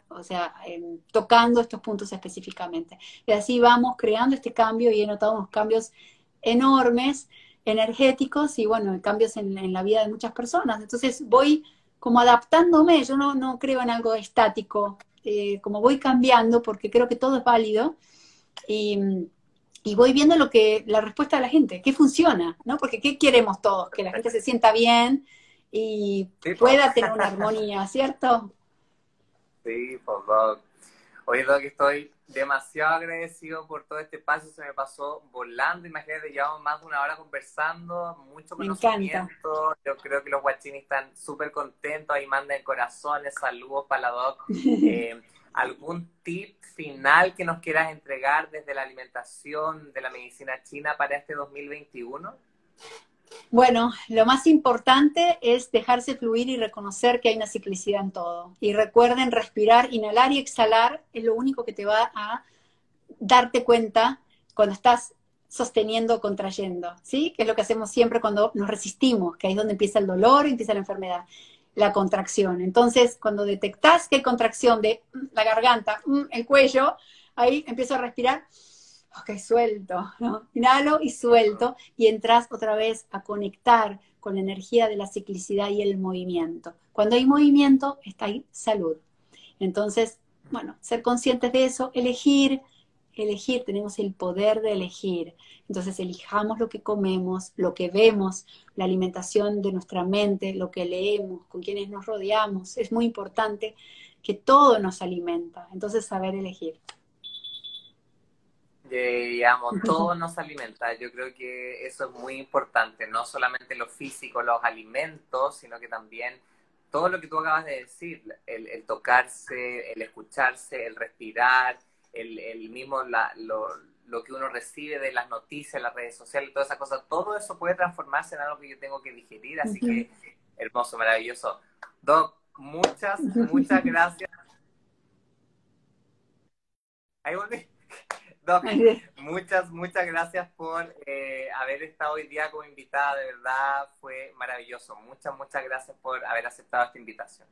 o sea, em, tocando estos puntos específicamente. Y así vamos creando este cambio y he notado unos cambios enormes, energéticos y bueno, cambios en, la vida de muchas personas. Entonces voy como adaptándome, yo no, no creo en algo estático, eh, como voy cambiando porque creo que todo es válido y y voy viendo lo que, la respuesta de la gente, qué funciona, ¿no? Porque qué queremos todos, que la gente se sienta bien y pueda tener una armonía, ¿cierto? Sí, por Doc. Oye, Doc, estoy demasiado agradecido por todo este espacio, se me pasó volando, imagínate, llevamos más de una hora conversando, mucho conocimiento, yo creo que los guachinis están súper contentos, ahí mandan corazones, saludos para la Doc. [LAUGHS] Eh, ¿Algún tip final que nos quieras entregar desde la alimentación de la medicina china para este 2021? Bueno, lo más importante es dejarse fluir y reconocer que hay una ciclicidad en todo. Y recuerden respirar, inhalar y exhalar es lo único que te va a darte cuenta cuando estás sosteniendo o contrayendo, ¿sí? Que es lo que hacemos siempre cuando nos resistimos, que ahí es donde empieza el dolor y empieza la enfermedad la contracción. Entonces, cuando detectas que hay contracción de mm, la garganta, mm, el cuello, ahí empiezo a respirar, ok, suelto, ¿no? Inhalo y suelto, y entras otra vez a conectar con la energía de la ciclicidad y el movimiento. Cuando hay movimiento, está ahí salud. Entonces, bueno, ser conscientes de eso, elegir elegir, tenemos el poder de elegir. Entonces elijamos lo que comemos, lo que vemos, la alimentación de nuestra mente, lo que leemos, con quienes nos rodeamos. Es muy importante que todo nos alimenta. Entonces saber elegir. Digamos, todo nos alimenta. Yo creo que eso es muy importante, no solamente lo físico, los alimentos, sino que también todo lo que tú acabas de decir, el, el tocarse, el escucharse, el respirar, el, mismo lo, que uno recibe de las noticias, las redes sociales, todas esas cosas, todo eso puede transformarse en algo que yo tengo que digerir, así que hermoso, maravilloso. Doc, muchas, muchas gracias. Ahí volví. [LAUGHS] Doc, muchas, muchas gracias por eh, haber estado hoy día como invitada, de verdad fue maravilloso. Muchas, muchas gracias por haber aceptado esta invitación.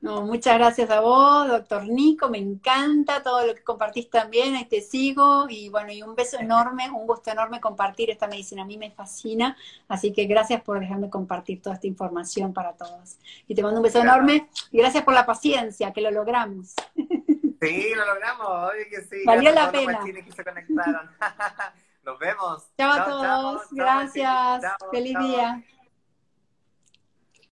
No, muchas gracias a vos, doctor Nico, me encanta todo lo que compartís también, ahí te sigo y bueno, y un beso [LAUGHS] enorme, un gusto enorme compartir esta medicina, a mí me fascina, así que gracias por dejarme compartir toda esta información para todos. Y te mando un beso enorme y gracias por la paciencia, que lo logramos. [LAUGHS] Sí, lo logramos, oye que sí. Valió la pena. [LAUGHS] Nos vemos. Chao, a todos, gracias, feliz día.